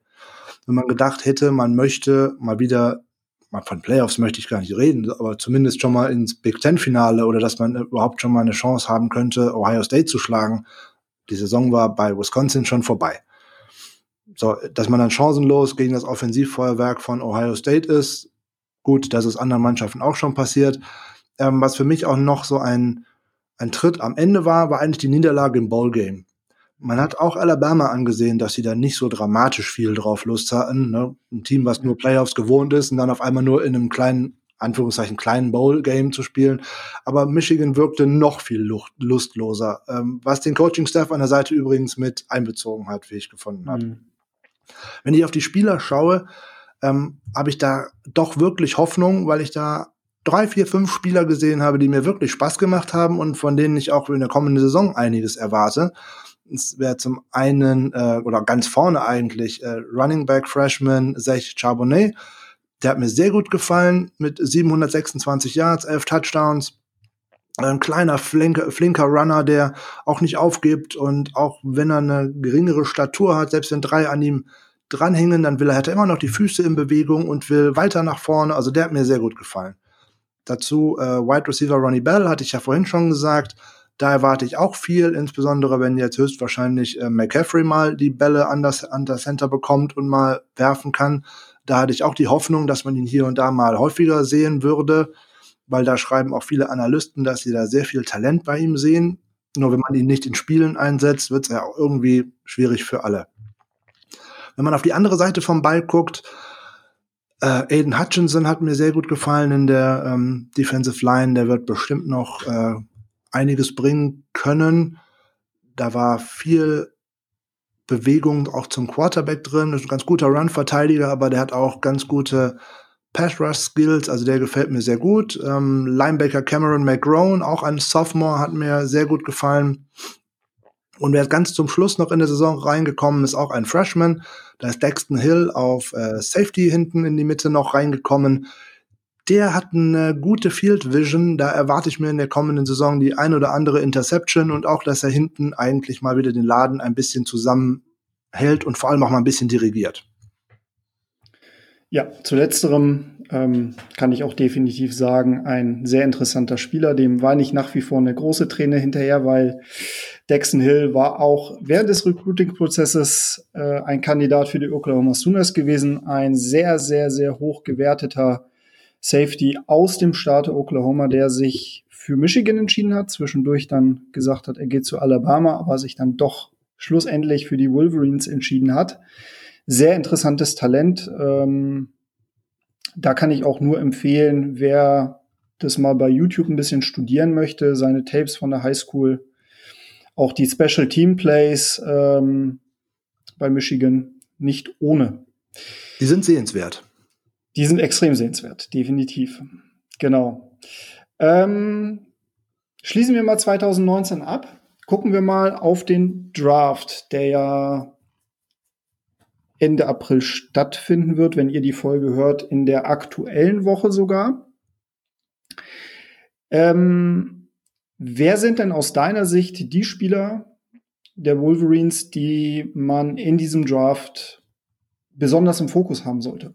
Wenn man gedacht hätte, man möchte mal wieder, mal von Playoffs möchte ich gar nicht reden, aber zumindest schon mal ins Big Ten Finale oder dass man überhaupt schon mal eine Chance haben könnte, Ohio State zu schlagen. Die Saison war bei Wisconsin schon vorbei. So, dass man dann chancenlos gegen das Offensivfeuerwerk von Ohio State ist, gut, das ist anderen Mannschaften auch schon passiert. Ähm, was für mich auch noch so ein ein Tritt am Ende war, war eigentlich die Niederlage im Ballgame. Man hat auch Alabama angesehen, dass sie da nicht so dramatisch viel drauf Lust hatten. Ne? Ein Team, was nur Playoffs gewohnt ist und dann auf einmal nur in einem kleinen, Anführungszeichen, kleinen Bowl-Game zu spielen. Aber Michigan wirkte noch viel lustloser, ähm, was den Coaching-Staff an der Seite übrigens mit einbezogen hat, wie ich gefunden habe. Mhm. Wenn ich auf die Spieler schaue, ähm, habe ich da doch wirklich Hoffnung, weil ich da drei, vier, fünf Spieler gesehen habe, die mir wirklich Spaß gemacht haben und von denen ich auch in der kommenden Saison einiges erwarte. Es wäre zum einen, äh, oder ganz vorne eigentlich, äh, Running Back Freshman Zech Charbonnet. Der hat mir sehr gut gefallen mit 726 Yards, 11 Touchdowns. Ein kleiner, flinker, flinker Runner, der auch nicht aufgibt und auch wenn er eine geringere Statur hat, selbst wenn drei an ihm dranhängen, dann will er, hat er immer noch die Füße in Bewegung und will weiter nach vorne. Also der hat mir sehr gut gefallen. Dazu äh, Wide Receiver Ronnie Bell, hatte ich ja vorhin schon gesagt. Da erwarte ich auch viel, insbesondere wenn jetzt höchstwahrscheinlich äh, McCaffrey mal die Bälle an das, an das Center bekommt und mal werfen kann. Da hatte ich auch die Hoffnung, dass man ihn hier und da mal häufiger sehen würde, weil da schreiben auch viele Analysten, dass sie da sehr viel Talent bei ihm sehen. Nur wenn man ihn nicht in Spielen einsetzt, wird es ja auch irgendwie schwierig für alle. Wenn man auf die andere Seite vom Ball guckt, äh, Aiden Hutchinson hat mir sehr gut gefallen in der ähm, Defensive Line. Der wird bestimmt noch äh, einiges bringen können. Da war viel Bewegung auch zum Quarterback drin. Ist ein ganz guter Run-Verteidiger, aber der hat auch ganz gute Pass-Rush-Skills. Also der gefällt mir sehr gut. Ähm, Linebacker Cameron McGrone, auch ein Sophomore, hat mir sehr gut gefallen. Und wer ganz zum Schluss noch in der Saison reingekommen ist, auch ein Freshman. Da ist Daxton Hill auf äh, Safety hinten in die Mitte noch reingekommen. Der hat eine gute Field Vision. Da erwarte ich mir in der kommenden Saison die ein oder andere Interception und auch, dass er hinten eigentlich mal wieder den Laden ein bisschen zusammenhält und vor allem auch mal ein bisschen dirigiert. Ja, zu letzterem ähm, kann ich auch definitiv sagen, ein sehr interessanter Spieler. Dem war nicht nach wie vor eine große Träne hinterher, weil Dexon Hill war auch während des Recruiting-Prozesses äh, ein Kandidat für die Oklahoma Sooners gewesen. Ein sehr, sehr, sehr hoch gewerteter Safety aus dem Staat Oklahoma, der sich für Michigan entschieden hat, zwischendurch dann gesagt hat, er geht zu Alabama, aber sich dann doch schlussendlich für die Wolverines entschieden hat. Sehr interessantes Talent. Ähm, da kann ich auch nur empfehlen, wer das mal bei YouTube ein bisschen studieren möchte, seine Tapes von der Highschool, auch die Special Team Plays ähm, bei Michigan nicht ohne. Die sind sehenswert. Die sind extrem sehenswert, definitiv. Genau. Ähm, schließen wir mal 2019 ab. Gucken wir mal auf den Draft, der ja Ende April stattfinden wird, wenn ihr die Folge hört, in der aktuellen Woche sogar. Ähm, wer sind denn aus deiner Sicht die Spieler der Wolverines, die man in diesem Draft besonders im Fokus haben sollte?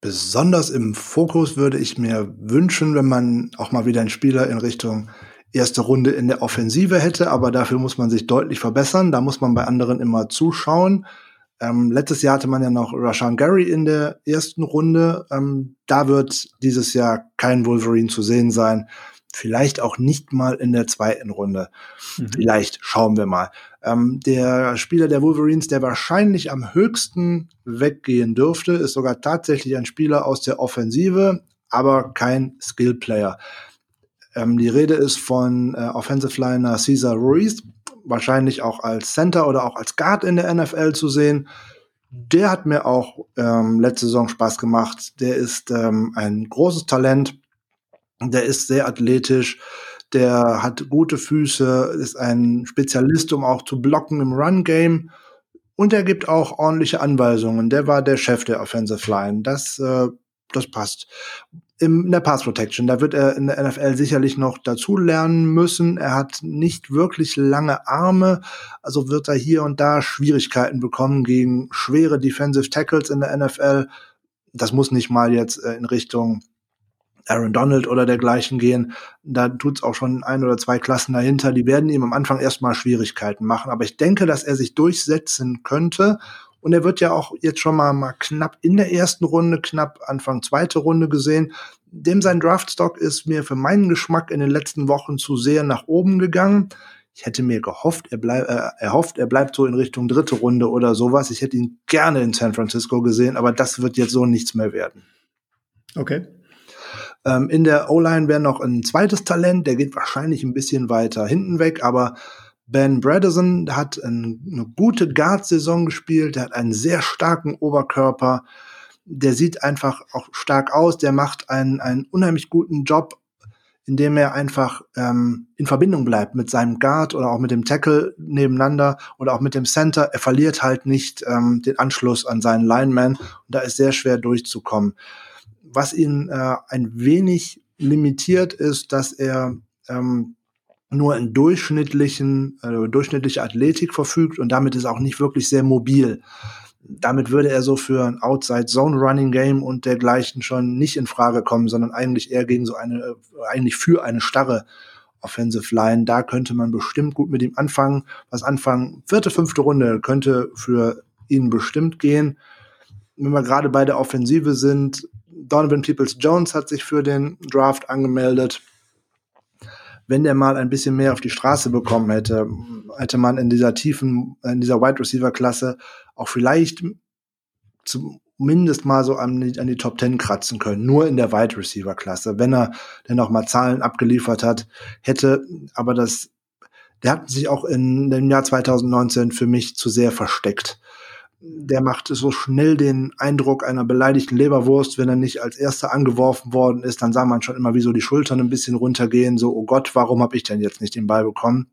Besonders im Fokus würde ich mir wünschen, wenn man auch mal wieder einen Spieler in Richtung erste Runde in der Offensive hätte, aber dafür muss man sich deutlich verbessern. Da muss man bei anderen immer zuschauen. Ähm, letztes Jahr hatte man ja noch Rashan Gary in der ersten Runde. Ähm, da wird dieses Jahr kein Wolverine zu sehen sein. Vielleicht auch nicht mal in der zweiten Runde. Mhm. Vielleicht schauen wir mal. Ähm, der Spieler der Wolverines, der wahrscheinlich am höchsten weggehen dürfte, ist sogar tatsächlich ein Spieler aus der Offensive, aber kein Skill-Player. Ähm, die Rede ist von äh, Offensive Liner Cesar Ruiz, wahrscheinlich auch als Center oder auch als Guard in der NFL zu sehen. Der hat mir auch ähm, letzte Saison Spaß gemacht. Der ist ähm, ein großes Talent. Der ist sehr athletisch. Der hat gute Füße, ist ein Spezialist, um auch zu blocken im Run-Game. Und er gibt auch ordentliche Anweisungen. Der war der Chef der Offensive Line. Das, äh, das passt im, in der Pass Protection. Da wird er in der NFL sicherlich noch dazu lernen müssen. Er hat nicht wirklich lange Arme, also wird er hier und da Schwierigkeiten bekommen gegen schwere Defensive Tackles in der NFL. Das muss nicht mal jetzt äh, in Richtung Aaron Donald oder dergleichen gehen. Da tut's auch schon ein oder zwei Klassen dahinter. Die werden ihm am Anfang erstmal Schwierigkeiten machen. Aber ich denke, dass er sich durchsetzen könnte und er wird ja auch jetzt schon mal, mal knapp in der ersten Runde, knapp Anfang zweite Runde gesehen. Dem sein Draftstock ist mir für meinen Geschmack in den letzten Wochen zu sehr nach oben gegangen. Ich hätte mir gehofft, er bleibt, äh, er hofft, er bleibt so in Richtung dritte Runde oder sowas. Ich hätte ihn gerne in San Francisco gesehen, aber das wird jetzt so nichts mehr werden. Okay. Ähm, in der O-Line wäre noch ein zweites Talent, der geht wahrscheinlich ein bisschen weiter hinten weg, aber Ben Bredesen hat eine gute Guard-Saison gespielt, der hat einen sehr starken Oberkörper, der sieht einfach auch stark aus, der macht einen, einen unheimlich guten Job, indem er einfach ähm, in Verbindung bleibt mit seinem Guard oder auch mit dem Tackle nebeneinander oder auch mit dem Center. Er verliert halt nicht ähm, den Anschluss an seinen Lineman und da ist sehr schwer durchzukommen. Was ihn äh, ein wenig limitiert ist, dass er ähm, nur in durchschnittlichen, äh, durchschnittliche Athletik verfügt und damit ist auch nicht wirklich sehr mobil. Damit würde er so für ein Outside Zone Running Game und dergleichen schon nicht in Frage kommen, sondern eigentlich eher gegen so eine, äh, eigentlich für eine starre Offensive Line. Da könnte man bestimmt gut mit ihm anfangen. Was anfangen, vierte, fünfte Runde könnte für ihn bestimmt gehen. Wenn wir gerade bei der Offensive sind, Donovan Peoples Jones hat sich für den Draft angemeldet. Wenn der mal ein bisschen mehr auf die Straße bekommen hätte, hätte man in dieser tiefen, in dieser Wide Receiver Klasse auch vielleicht zumindest mal so an die, an die Top Ten kratzen können, nur in der Wide Receiver Klasse. Wenn er denn auch mal Zahlen abgeliefert hat, hätte, aber das, der hat sich auch in dem Jahr 2019 für mich zu sehr versteckt der macht so schnell den Eindruck einer beleidigten Leberwurst, wenn er nicht als erster angeworfen worden ist, dann sah man schon immer, wie so die Schultern ein bisschen runtergehen, so, oh Gott, warum habe ich denn jetzt nicht den Ball bekommen?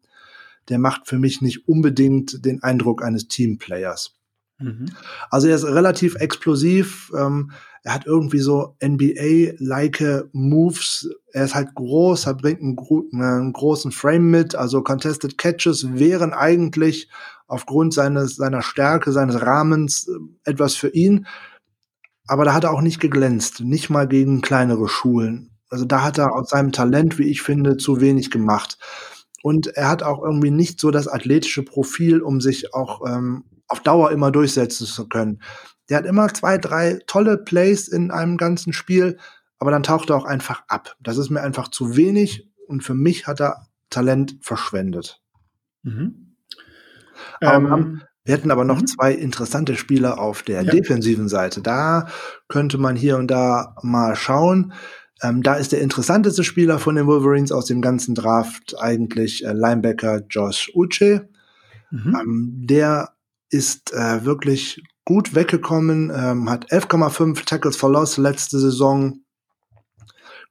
Der macht für mich nicht unbedingt den Eindruck eines Teamplayers. Mhm. Also er ist relativ explosiv, ähm, er hat irgendwie so NBA-like Moves. Er ist halt groß, er bringt einen, einen, großen Frame mit. Also Contested Catches wären eigentlich aufgrund seines, seiner Stärke, seines Rahmens äh, etwas für ihn. Aber da hat er auch nicht geglänzt, nicht mal gegen kleinere Schulen. Also da hat er aus seinem Talent, wie ich finde, zu wenig gemacht. Und er hat auch irgendwie nicht so das athletische Profil, um sich auch ähm, auf Dauer immer durchsetzen zu können. Der hat immer zwei, drei tolle Plays in einem ganzen Spiel, aber dann taucht er auch einfach ab. Das ist mir einfach zu wenig und für mich hat er Talent verschwendet. Mhm. Ähm, wir hätten aber noch mhm. zwei interessante Spieler auf der ja. defensiven Seite. Da könnte man hier und da mal schauen. Ähm, da ist der interessanteste Spieler von den Wolverines aus dem ganzen Draft eigentlich äh, Linebacker Josh Uche. Mhm. Ähm, der ist äh, wirklich gut weggekommen, ähm, hat 11,5 Tackles for Loss letzte Saison,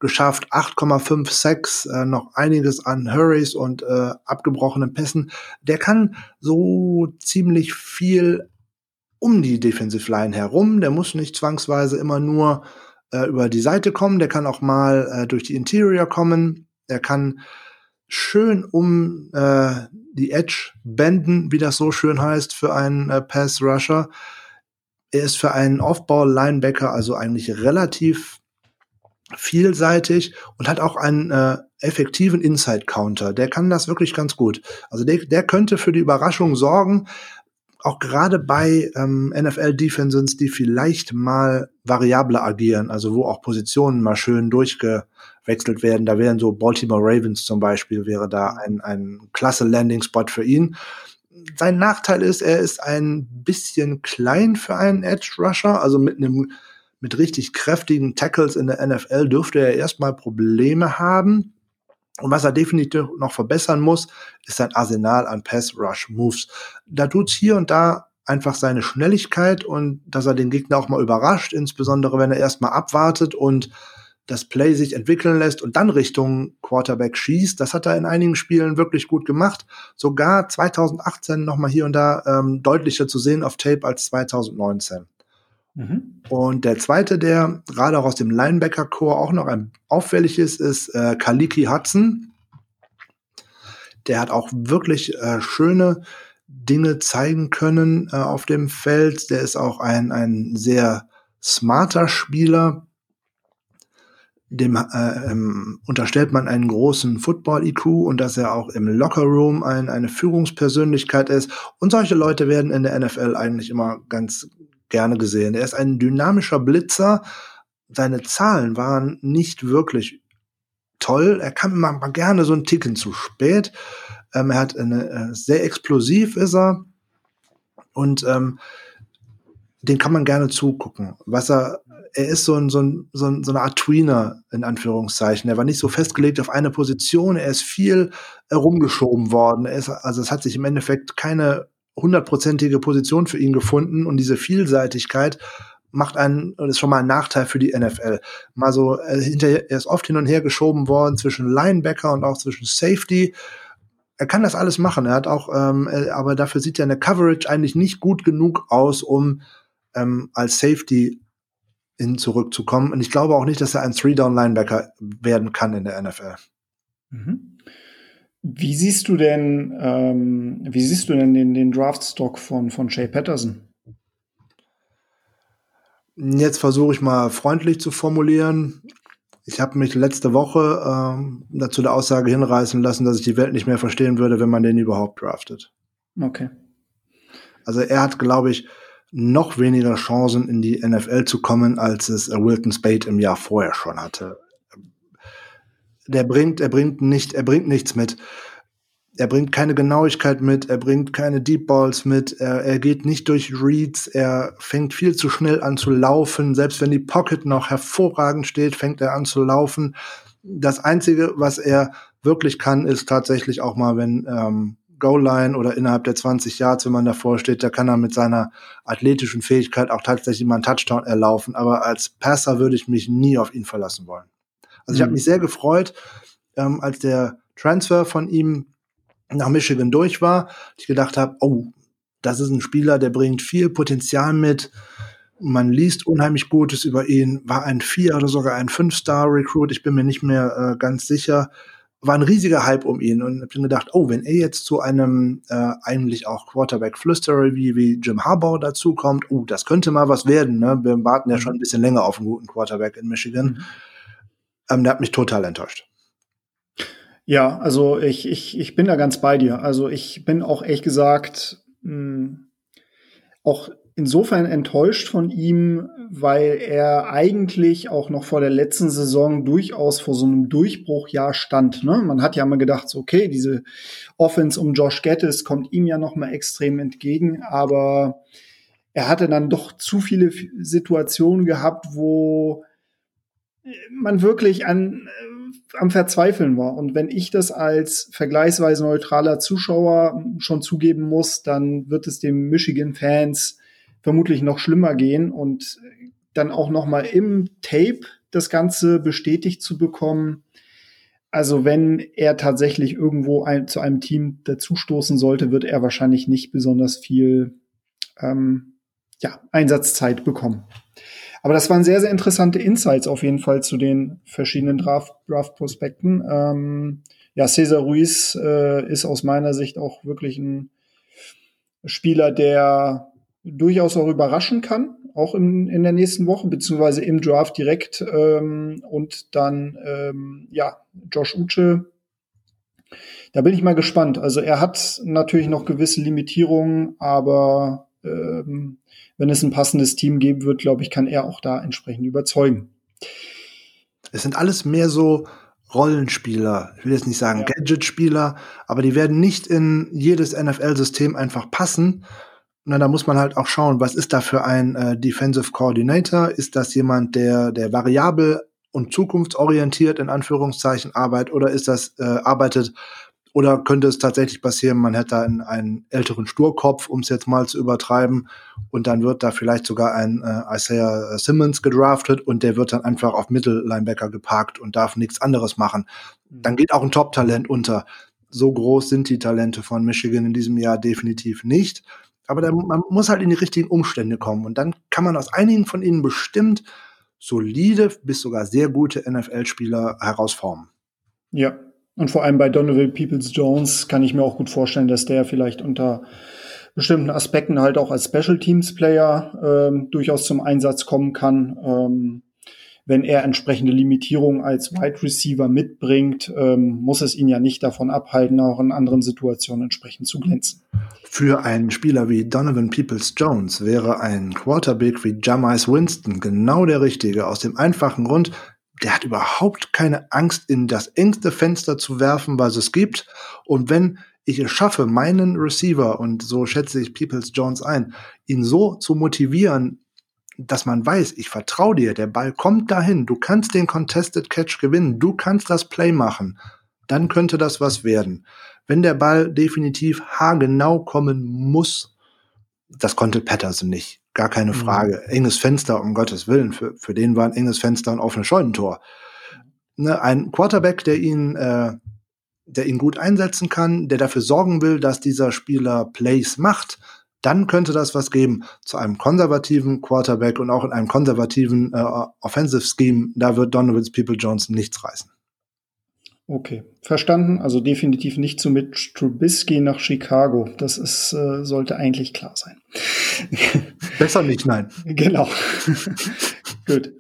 geschafft, 8,56, äh, noch einiges an Hurries und äh, abgebrochenen Pässen. Der kann so ziemlich viel um die Defensive Line herum. Der muss nicht zwangsweise immer nur äh, über die Seite kommen. Der kann auch mal äh, durch die Interior kommen. Er kann schön um äh, die Edge benden, wie das so schön heißt für einen äh, Pass Rusher. Er ist für einen Off-Ball-Linebacker also eigentlich relativ vielseitig und hat auch einen äh, effektiven Inside-Counter. Der kann das wirklich ganz gut. Also der, der könnte für die Überraschung sorgen, auch gerade bei ähm, NFL-Defenses, die vielleicht mal variabler agieren, also wo auch Positionen mal schön durchgewechselt werden. Da wären so Baltimore Ravens zum Beispiel, wäre da ein, ein klasse Landing-Spot für ihn. Sein Nachteil ist, er ist ein bisschen klein für einen Edge-Rusher, also mit einem mit richtig kräftigen Tackles in der NFL dürfte er erstmal Probleme haben. Und was er definitiv noch verbessern muss, ist sein Arsenal an Pass-Rush-Moves. Da tut's hier und da einfach seine Schnelligkeit und dass er den Gegner auch mal überrascht, insbesondere wenn er erstmal abwartet und das Play sich entwickeln lässt und dann Richtung Quarterback schießt. Das hat er in einigen Spielen wirklich gut gemacht. Sogar 2018 nochmal hier und da ähm, deutlicher zu sehen auf Tape als 2019. Mhm. Und der zweite, der gerade auch aus dem Linebacker-Core auch noch ein auffällig ist, ist äh, Kaliki Hudson. Der hat auch wirklich äh, schöne Dinge zeigen können äh, auf dem Feld. Der ist auch ein, ein sehr smarter Spieler. Dem äh, ähm, unterstellt man einen großen Football-IQ und dass er auch im Lockerroom ein, eine Führungspersönlichkeit ist. Und solche Leute werden in der NFL eigentlich immer ganz gerne gesehen. Er ist ein dynamischer Blitzer. Seine Zahlen waren nicht wirklich toll. Er kam immer mal gerne so einen Ticken zu spät. Ähm, er hat eine, äh, sehr explosiv ist er. Und ähm, den kann man gerne zugucken. Was er, er ist so, ein, so, ein, so, ein, so eine Art Tweener, in Anführungszeichen. Er war nicht so festgelegt auf eine Position. Er ist viel herumgeschoben worden. Er ist, also es hat sich im Endeffekt keine hundertprozentige Position für ihn gefunden und diese Vielseitigkeit macht einen, das ist schon mal ein Nachteil für die NFL. Mal so, äh, er ist oft hin und her geschoben worden zwischen Linebacker und auch zwischen Safety. Er kann das alles machen. Er hat auch, ähm, äh, aber dafür sieht ja eine Coverage eigentlich nicht gut genug aus, um ähm, als Safety hin zurückzukommen. Und ich glaube auch nicht, dass er ein Three-Down-Linebacker werden kann in der NFL. Mhm. Wie siehst du denn, ähm, wie siehst du denn den, den Draftstock von, von Shay Patterson? Jetzt versuche ich mal freundlich zu formulieren. Ich habe mich letzte Woche ähm, dazu der Aussage hinreißen lassen, dass ich die Welt nicht mehr verstehen würde, wenn man den überhaupt draftet. Okay. Also er hat, glaube ich, noch weniger Chancen in die NFL zu kommen, als es Wilton Spade im Jahr vorher schon hatte der bringt, er bringt nicht, er bringt nichts mit. Er bringt keine Genauigkeit mit, er bringt keine Deep Balls mit, er, er geht nicht durch Reads, er fängt viel zu schnell an zu laufen. Selbst wenn die Pocket noch hervorragend steht, fängt er an zu laufen. Das Einzige, was er wirklich kann, ist tatsächlich auch mal, wenn ähm, Goal-Line oder innerhalb der 20 Yards, wenn man davor steht, da kann er mit seiner athletischen Fähigkeit auch tatsächlich mal einen Touchdown erlaufen. Aber als Passer würde ich mich nie auf ihn verlassen wollen. Also ich habe mhm. mich sehr gefreut, ähm, als der Transfer von ihm nach Michigan durch war, ich gedacht habe, oh, das ist ein Spieler, der bringt viel Potenzial mit. Man liest unheimlich Gutes über ihn, war ein Vier- oder sogar ein Fünf-Star-Recruit, ich bin mir nicht mehr äh, ganz sicher. War ein riesiger Hype um ihn und hab dann gedacht, oh, wenn er jetzt zu einem äh, eigentlich auch Quarterback-Flüsterer wie, wie Jim Harbaugh dazukommt, oh, das könnte mal was werden. Ne? Wir warten ja mhm. schon ein bisschen länger auf einen guten Quarterback in Michigan. Mhm. Ähm, der hat mich total enttäuscht. Ja, also ich, ich, ich bin da ganz bei dir. Also ich bin auch ehrlich gesagt mh, hm, auch insofern enttäuscht von ihm, weil er eigentlich auch noch vor der letzten Saison durchaus vor so einem Durchbruchjahr stand. Ne? Man hat ja mal gedacht, so, okay, diese Offense um Josh Gettis kommt ihm ja noch mal extrem entgegen, aber er hatte dann doch zu viele Situationen gehabt, wo man wirklich an, äh, am Verzweifeln war. Und wenn ich das als vergleichsweise neutraler Zuschauer schon zugeben muss, dann wird es den Michigan-Fans vermutlich noch schlimmer gehen und dann auch noch mal im Tape das Ganze bestätigt zu bekommen. Also wenn er tatsächlich irgendwo ein, zu einem Team dazustoßen sollte, wird er wahrscheinlich nicht besonders viel ähm, ja, Einsatzzeit bekommen. Aber das waren sehr, sehr interessante Insights auf jeden Fall zu den verschiedenen Draft-Prospekten. ähm, ja, Cesar Ruiz äh, ist aus meiner Sicht auch wirklich ein Spieler, der durchaus auch überraschen kann, auch in, in der nächsten Woche, beziehungsweise im Draft direkt. Ähm, und dann, ähm, ja, Josh Uche. Da bin ich mal gespannt. Also er hat natürlich noch gewisse Limitierungen, aber ähm, wenn es ein passendes Team geben wird, glaube ich, kann er auch da entsprechend überzeugen. Es sind alles mehr so Rollenspieler. Ich will jetzt nicht sagen ja. Gadget-Spieler, aber die werden nicht in jedes NFL-System einfach passen. Na, da muss man halt auch schauen, was ist da für ein äh, Defensive Coordinator? Ist das jemand, der, der variabel und zukunftsorientiert in Anführungszeichen arbeitet oder ist das, äh, arbeitet oder könnte es tatsächlich passieren, man hätte einen, einen älteren Sturkopf, um es jetzt mal zu übertreiben, und dann wird da vielleicht sogar ein äh, Isaiah Simmons gedraftet und der wird dann einfach auf Mittellinebacker geparkt und darf nichts anderes machen. Dann geht auch ein Top-Talent unter. So groß sind die Talente von Michigan in diesem Jahr definitiv nicht. Aber da, man muss halt in die richtigen Umstände kommen. Und dann kann man aus einigen von ihnen bestimmt solide bis sogar sehr gute NFL-Spieler herausformen. Ja, und vor allem bei Donovan Peoples Jones kann ich mir auch gut vorstellen, dass der vielleicht unter bestimmten Aspekten halt auch als Special Teams Player ähm, durchaus zum Einsatz kommen kann. Ähm, wenn er entsprechende Limitierungen als Wide Receiver mitbringt, ähm, muss es ihn ja nicht davon abhalten, auch in anderen Situationen entsprechend zu glänzen. Für einen Spieler wie Donovan Peoples Jones wäre ein Quarterback wie Jamais Winston genau der richtige, aus dem einfachen Grund, der hat überhaupt keine Angst, in das engste Fenster zu werfen, was es gibt. Und wenn ich es schaffe, meinen Receiver, und so schätze ich Peoples Jones ein, ihn so zu motivieren, dass man weiß, ich vertraue dir, der Ball kommt dahin, du kannst den Contested Catch gewinnen, du kannst das Play machen, dann könnte das was werden. Wenn der Ball definitiv haargenau kommen muss, das konnte Patterson nicht. Gar keine mhm. Frage. Mhm. Enges Fenster, um Gottes Willen. Für, für den war ein enges Fenster ein offenes Scheunentor. Ne, ein Quarterback, der ihn, äh, der ihn gut einsetzen kann, der dafür sorgen will, dass dieser Spieler Plays macht, dann könnte das was geben zu einem konservativen Quarterback und auch in einem konservativen äh, Offensive Scheme. Da wird Donovan's People Johnson nichts reißen. Okay, verstanden. Also definitiv nicht zu mit Trubisky nach Chicago. Das ist, äh, sollte eigentlich klar sein. Besser nicht, nein. genau. Gut.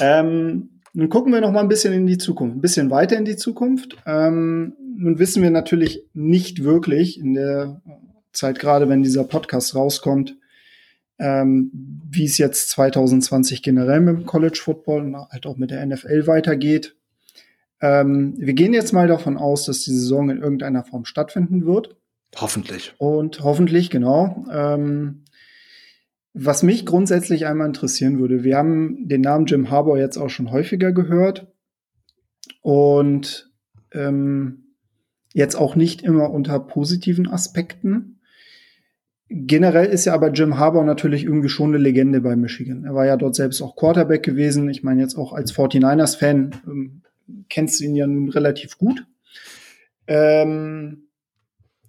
Ähm, nun gucken wir noch mal ein bisschen in die Zukunft, ein bisschen weiter in die Zukunft. Ähm, nun wissen wir natürlich nicht wirklich in der Zeit, gerade wenn dieser Podcast rauskommt, ähm, wie es jetzt 2020 generell mit dem College Football und halt auch mit der NFL weitergeht. Ähm, wir gehen jetzt mal davon aus, dass die Saison in irgendeiner Form stattfinden wird. Hoffentlich. Und hoffentlich, genau. Ähm, was mich grundsätzlich einmal interessieren würde, wir haben den Namen Jim Harbour jetzt auch schon häufiger gehört und ähm, jetzt auch nicht immer unter positiven Aspekten. Generell ist ja aber Jim Harbour natürlich irgendwie schon eine Legende bei Michigan. Er war ja dort selbst auch Quarterback gewesen. Ich meine, jetzt auch als 49ers-Fan ähm, kennst du ihn ja nun relativ gut. Ähm,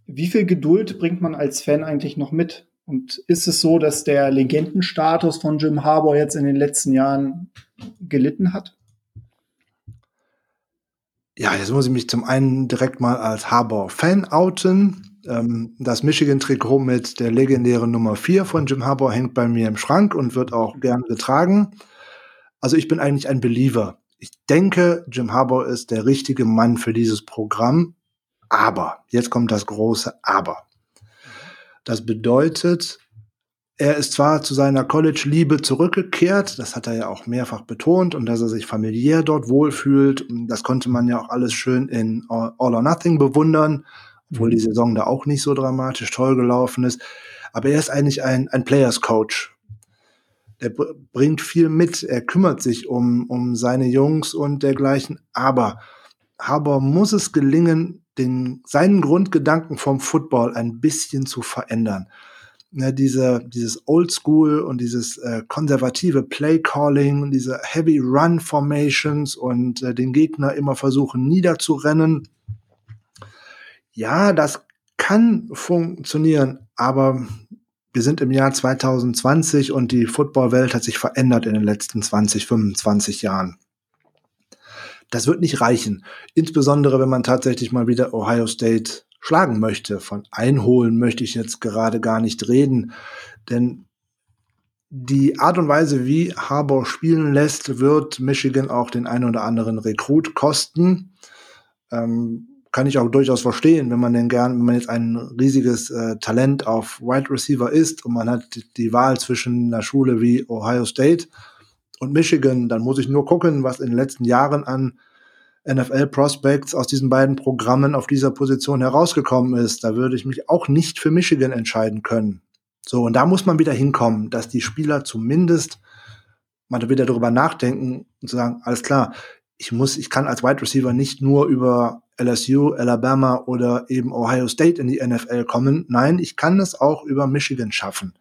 wie viel Geduld bringt man als Fan eigentlich noch mit? Und ist es so, dass der Legendenstatus von Jim Harbour jetzt in den letzten Jahren gelitten hat? Ja, jetzt muss ich mich zum einen direkt mal als Harbour-Fan outen. Ähm, das Michigan-Trikot mit der legendären Nummer 4 von Jim Harbour hängt bei mir im Schrank und wird auch gern getragen. Also ich bin eigentlich ein Believer. Ich denke, Jim Harbour ist der richtige Mann für dieses Programm. Aber, jetzt kommt das große Aber. Das bedeutet, er ist zwar zu seiner College-Liebe zurückgekehrt, das hat er ja auch mehrfach betont, und dass er sich familiär dort wohlfühlt. Das konnte man ja auch alles schön in All or Nothing bewundern, obwohl die Saison da auch nicht so dramatisch toll gelaufen ist. Aber er ist eigentlich ein, ein Players-Coach. Er bringt viel mit, er kümmert sich um, um seine Jungs und dergleichen. Aber Harbour muss es gelingen, den, seinen Grundgedanken vom Football ein bisschen zu verändern. Ne, diese, dieses Oldschool und dieses äh, konservative Play Calling, diese Heavy Run Formations und äh, den Gegner immer versuchen niederzurennen. Ja, das kann funktionieren, aber wir sind im Jahr 2020 und die Footballwelt hat sich verändert in den letzten 20, 25 Jahren. Das wird nicht reichen. Insbesondere, wenn man tatsächlich mal wieder Ohio State schlagen möchte. Von einholen möchte ich jetzt gerade gar nicht reden. Denn die Art und Weise, wie Harbour spielen lässt, wird Michigan auch den einen oder anderen Rekrut kosten. Ähm, kann ich auch durchaus verstehen, wenn man denn gern, wenn man jetzt ein riesiges äh, Talent auf Wide Receiver ist und man hat die Wahl zwischen einer Schule wie Ohio State und Michigan, dann muss ich nur gucken, was in den letzten Jahren an NFL-Prospects aus diesen beiden Programmen auf dieser Position herausgekommen ist. Da würde ich mich auch nicht für Michigan entscheiden können. So, und da muss man wieder hinkommen, dass die Spieler zumindest mal wieder darüber nachdenken und zu sagen, alles klar, ich muss, ich kann als Wide Receiver nicht nur über LSU, Alabama oder eben Ohio State in die NFL kommen. Nein, ich kann es auch über Michigan schaffen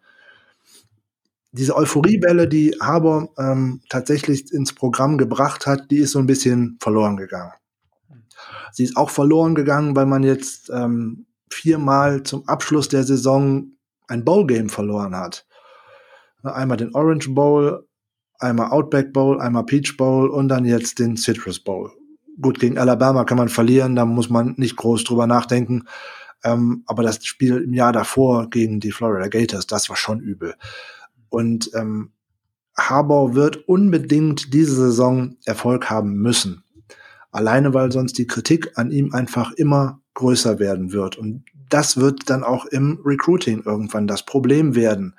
diese Euphoriewelle, die Harbour ähm, tatsächlich ins Programm gebracht hat, die ist so ein bisschen verloren gegangen. Sie ist auch verloren gegangen, weil man jetzt ähm, viermal zum Abschluss der Saison ein Bowl-Game verloren hat. Einmal den Orange Bowl, einmal Outback Bowl, einmal Peach Bowl und dann jetzt den Citrus Bowl. Gut, gegen Alabama kann man verlieren, da muss man nicht groß drüber nachdenken. Ähm, aber das Spiel im Jahr davor gegen die Florida Gators, das war schon übel. Und ähm, Harbour wird unbedingt diese Saison Erfolg haben müssen. Alleine weil sonst die Kritik an ihm einfach immer größer werden wird. Und das wird dann auch im Recruiting irgendwann das Problem werden.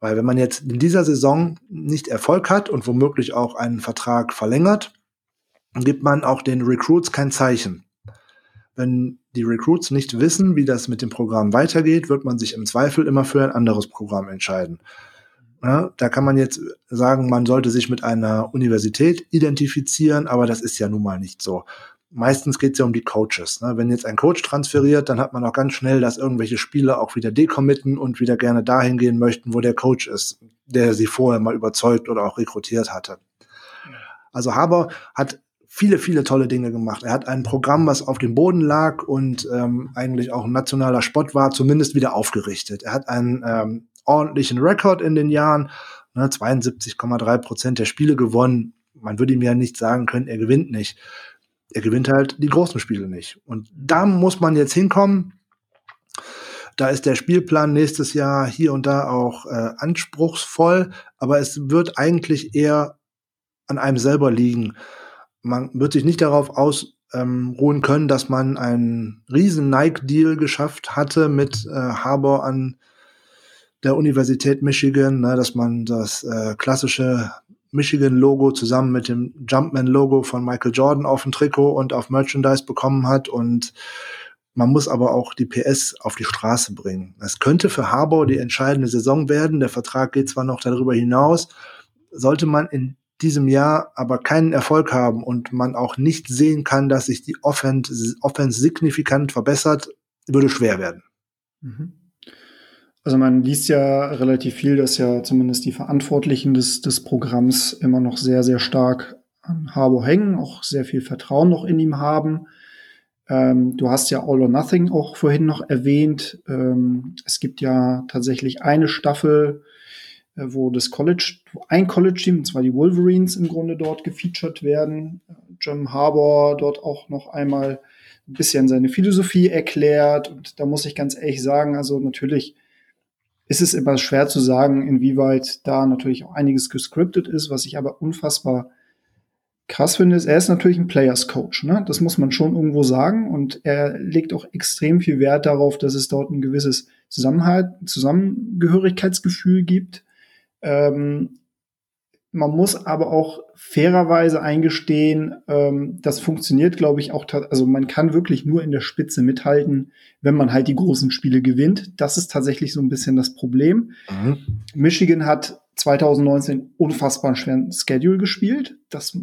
Weil wenn man jetzt in dieser Saison nicht Erfolg hat und womöglich auch einen Vertrag verlängert, gibt man auch den Recruits kein Zeichen. Wenn die Recruits nicht wissen, wie das mit dem Programm weitergeht, wird man sich im Zweifel immer für ein anderes Programm entscheiden. Ja, da kann man jetzt sagen, man sollte sich mit einer Universität identifizieren, aber das ist ja nun mal nicht so. Meistens geht es ja um die Coaches. Ne? Wenn jetzt ein Coach transferiert, dann hat man auch ganz schnell, dass irgendwelche Spieler auch wieder decommitten und wieder gerne dahin gehen möchten, wo der Coach ist, der sie vorher mal überzeugt oder auch rekrutiert hatte. Also Haber hat viele, viele tolle Dinge gemacht. Er hat ein Programm, was auf dem Boden lag und ähm, eigentlich auch ein nationaler Spott war, zumindest wieder aufgerichtet. Er hat ein ähm, ordentlichen Rekord in den Jahren. Ne, 72,3 Prozent der Spiele gewonnen. Man würde ihm ja nicht sagen können, er gewinnt nicht. Er gewinnt halt die großen Spiele nicht. Und da muss man jetzt hinkommen. Da ist der Spielplan nächstes Jahr hier und da auch äh, anspruchsvoll, aber es wird eigentlich eher an einem selber liegen. Man wird sich nicht darauf ausruhen ähm, können, dass man einen riesen Nike-Deal geschafft hatte mit äh, Harbour an der Universität Michigan, ne, dass man das äh, klassische Michigan-Logo zusammen mit dem Jumpman-Logo von Michael Jordan auf dem Trikot und auf Merchandise bekommen hat. Und man muss aber auch die PS auf die Straße bringen. Das könnte für Harbour die entscheidende Saison werden. Der Vertrag geht zwar noch darüber hinaus. Sollte man in diesem Jahr aber keinen Erfolg haben und man auch nicht sehen kann, dass sich die Offense, signifikant verbessert, würde schwer werden. Mhm. Also man liest ja relativ viel, dass ja zumindest die Verantwortlichen des, des Programms immer noch sehr, sehr stark an Harbour hängen, auch sehr viel Vertrauen noch in ihm haben. Ähm, du hast ja All or Nothing auch vorhin noch erwähnt. Ähm, es gibt ja tatsächlich eine Staffel, äh, wo das College, ein College-Team, und zwar die Wolverines im Grunde dort gefeatured werden. Jim Harbour dort auch noch einmal ein bisschen seine Philosophie erklärt. Und da muss ich ganz ehrlich sagen, also natürlich ist es immer schwer zu sagen, inwieweit da natürlich auch einiges gescriptet ist, was ich aber unfassbar krass finde, er ist natürlich ein Players Coach, ne? Das muss man schon irgendwo sagen. Und er legt auch extrem viel Wert darauf, dass es dort ein gewisses Zusammenhalt, Zusammengehörigkeitsgefühl gibt. Ähm, man muss aber auch fairerweise eingestehen, ähm, das funktioniert, glaube ich, auch. Also man kann wirklich nur in der Spitze mithalten, wenn man halt die großen Spiele gewinnt. Das ist tatsächlich so ein bisschen das Problem. Mhm. Michigan hat 2019 unfassbar schweren Schedule gespielt. Das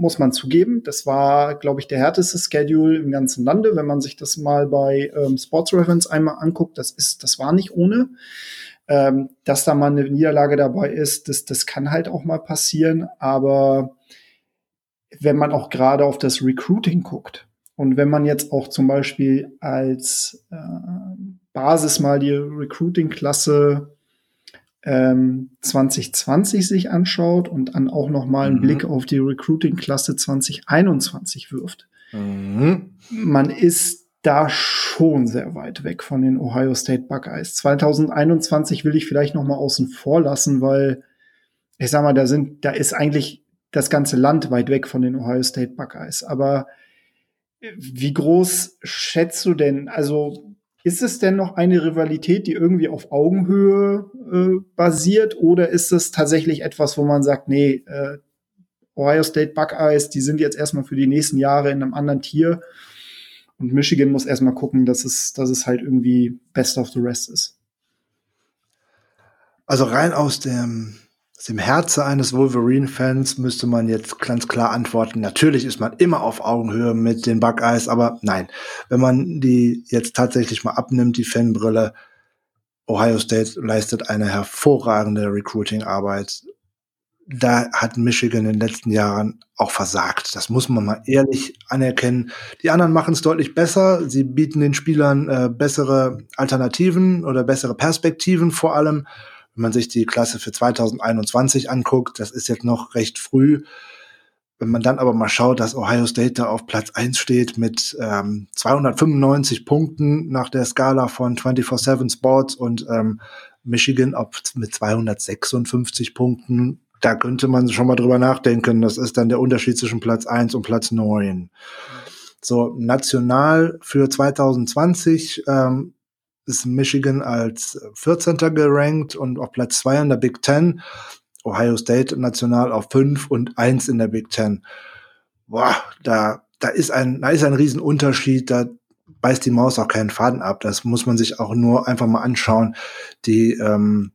muss man zugeben. Das war, glaube ich, der härteste Schedule im ganzen Lande. Wenn man sich das mal bei ähm, Sports Reference einmal anguckt, das ist, das war nicht ohne. Ähm, dass da mal eine Niederlage dabei ist, das, das kann halt auch mal passieren. Aber wenn man auch gerade auf das Recruiting guckt und wenn man jetzt auch zum Beispiel als äh, Basis mal die Recruiting-Klasse ähm, 2020 sich anschaut und dann auch noch mal einen mhm. Blick auf die Recruiting-Klasse 2021 wirft, mhm. man ist da schon sehr weit weg von den Ohio State Buckeyes. 2021 will ich vielleicht noch mal außen vor lassen, weil ich sag mal, da sind, da ist eigentlich das ganze Land weit weg von den Ohio State Buckeyes. Aber wie groß schätzt du denn? Also ist es denn noch eine Rivalität, die irgendwie auf Augenhöhe äh, basiert, oder ist es tatsächlich etwas, wo man sagt, nee, äh, Ohio State Buckeyes, die sind jetzt erstmal für die nächsten Jahre in einem anderen Tier und Michigan muss erstmal gucken, dass es, dass es halt irgendwie best of the rest ist. Also rein aus dem, aus dem Herzen eines Wolverine-Fans müsste man jetzt ganz klar antworten. Natürlich ist man immer auf Augenhöhe mit den Buckeyes, aber nein, wenn man die jetzt tatsächlich mal abnimmt, die Fanbrille, Ohio State leistet eine hervorragende Recruiting-Arbeit da hat Michigan in den letzten Jahren auch versagt. Das muss man mal ehrlich anerkennen. Die anderen machen es deutlich besser. Sie bieten den Spielern äh, bessere Alternativen oder bessere Perspektiven vor allem. Wenn man sich die Klasse für 2021 anguckt, das ist jetzt noch recht früh. Wenn man dann aber mal schaut, dass Ohio State da auf Platz eins steht mit ähm, 295 Punkten nach der Skala von 24-7 Sports und ähm, Michigan auf, mit 256 Punkten da könnte man schon mal drüber nachdenken. Das ist dann der Unterschied zwischen Platz 1 und Platz 9. So, national für 2020 ähm, ist Michigan als 14. gerankt und auf Platz 2 in der Big Ten. Ohio State national auf 5 und 1 in der Big Ten. Boah, da, da ist ein, da ist ein Riesenunterschied. Da beißt die Maus auch keinen Faden ab. Das muss man sich auch nur einfach mal anschauen. Die, ähm,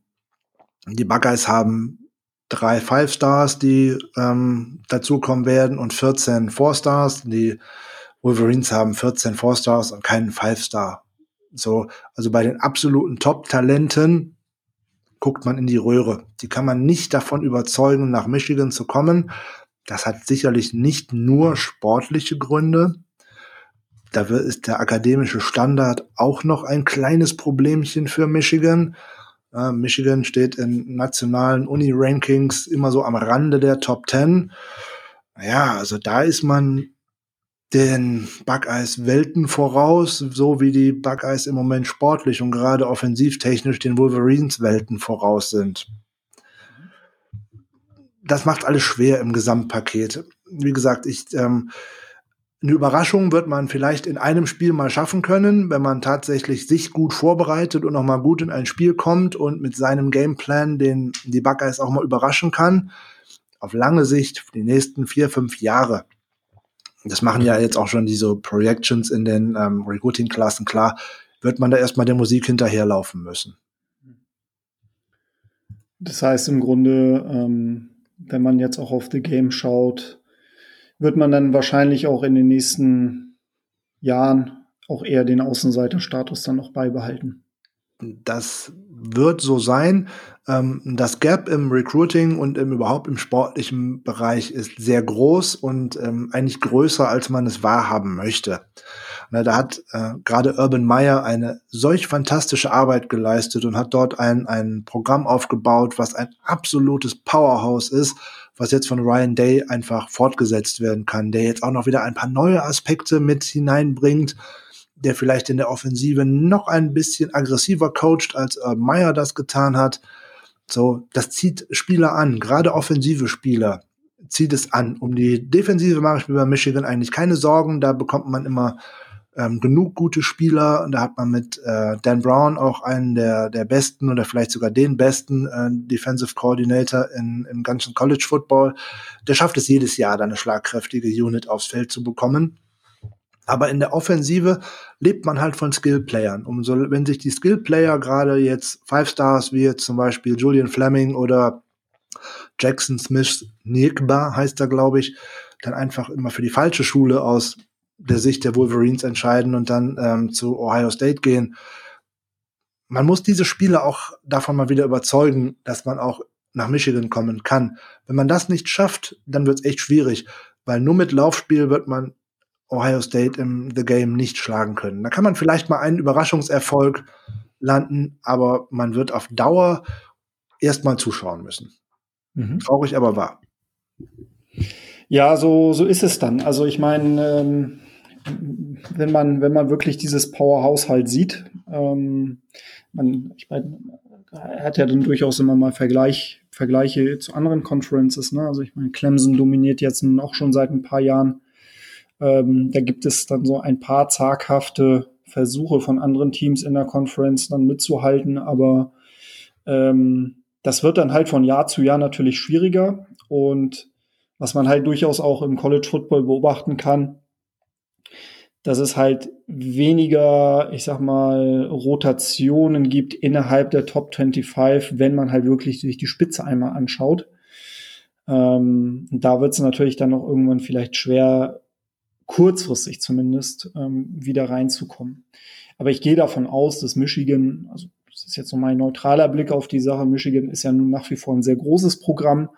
die Buckeyes haben drei Five Stars, die ähm, dazukommen werden und 14 Four Stars. Die Wolverines haben 14 Four Stars und keinen Five Star. So, also bei den absoluten Top-Talenten guckt man in die Röhre. Die kann man nicht davon überzeugen, nach Michigan zu kommen. Das hat sicherlich nicht nur sportliche Gründe. Da ist der akademische Standard auch noch ein kleines Problemchen für Michigan. Uh, Michigan steht in nationalen Uni-Rankings immer so am Rande der Top 10. Ja, also da ist man den Buckeyes Welten voraus, so wie die Buckeyes im Moment sportlich und gerade offensivtechnisch den Wolverines Welten voraus sind. Das macht alles schwer im Gesamtpaket. Wie gesagt, ich ähm, eine Überraschung wird man vielleicht in einem Spiel mal schaffen können, wenn man tatsächlich sich gut vorbereitet und noch mal gut in ein Spiel kommt und mit seinem Gameplan den die Buckeyes auch mal überraschen kann. auf lange Sicht, die nächsten vier, fünf Jahre, das machen ja jetzt auch schon diese Projections in den ähm, Recruiting-Klassen klar, wird man da erstmal der Musik hinterherlaufen müssen. Das heißt im Grunde, ähm, wenn man jetzt auch auf The Game schaut, wird man dann wahrscheinlich auch in den nächsten Jahren auch eher den Außenseiterstatus dann noch beibehalten. Das wird so sein. Ähm, das Gap im Recruiting und im, überhaupt im sportlichen Bereich ist sehr groß und ähm, eigentlich größer, als man es wahrhaben möchte. Na, da hat äh, gerade Urban Meyer eine solch fantastische Arbeit geleistet und hat dort ein, ein Programm aufgebaut, was ein absolutes Powerhouse ist, was jetzt von Ryan Day einfach fortgesetzt werden kann, der jetzt auch noch wieder ein paar neue Aspekte mit hineinbringt der vielleicht in der Offensive noch ein bisschen aggressiver coacht, als äh, Meyer das getan hat. So, das zieht Spieler an, gerade offensive Spieler zieht es an. Um die Defensive mache ich mir bei Michigan eigentlich keine Sorgen. Da bekommt man immer ähm, genug gute Spieler. Und da hat man mit äh, Dan Brown auch einen der, der besten oder vielleicht sogar den besten äh, Defensive Coordinator in, im ganzen College Football. Der schafft es jedes Jahr, da eine schlagkräftige Unit aufs Feld zu bekommen. Aber in der Offensive lebt man halt von Skillplayern. Umso, wenn sich die Skillplayer gerade jetzt Five Stars wie jetzt zum Beispiel Julian Fleming oder Jackson Smith Nigba heißt er, glaube ich, dann einfach immer für die falsche Schule aus der Sicht der Wolverines entscheiden und dann ähm, zu Ohio State gehen. Man muss diese Spieler auch davon mal wieder überzeugen, dass man auch nach Michigan kommen kann. Wenn man das nicht schafft, dann wird es echt schwierig, weil nur mit Laufspiel wird man Ohio State im The Game nicht schlagen können. Da kann man vielleicht mal einen Überraschungserfolg landen, aber man wird auf Dauer erstmal zuschauen müssen. Mhm. Traurig, aber wahr. Ja, so, so ist es dann. Also ich meine, ähm, wenn man, wenn man wirklich dieses Powerhouse halt sieht, ähm, man, ich meine, hat ja dann durchaus immer mal Vergleich, Vergleiche zu anderen Conferences. Ne? Also ich meine, Clemson dominiert jetzt auch schon seit ein paar Jahren ähm, da gibt es dann so ein paar zaghafte Versuche von anderen Teams in der Conference dann mitzuhalten, aber ähm, das wird dann halt von Jahr zu Jahr natürlich schwieriger und was man halt durchaus auch im College Football beobachten kann, dass es halt weniger, ich sag mal, Rotationen gibt innerhalb der Top 25, wenn man halt wirklich sich die Spitze einmal anschaut. Ähm, da wird es natürlich dann auch irgendwann vielleicht schwer, kurzfristig zumindest ähm, wieder reinzukommen. Aber ich gehe davon aus, dass Michigan, also das ist jetzt so mein neutraler Blick auf die Sache, Michigan ist ja nun nach wie vor ein sehr großes Programm,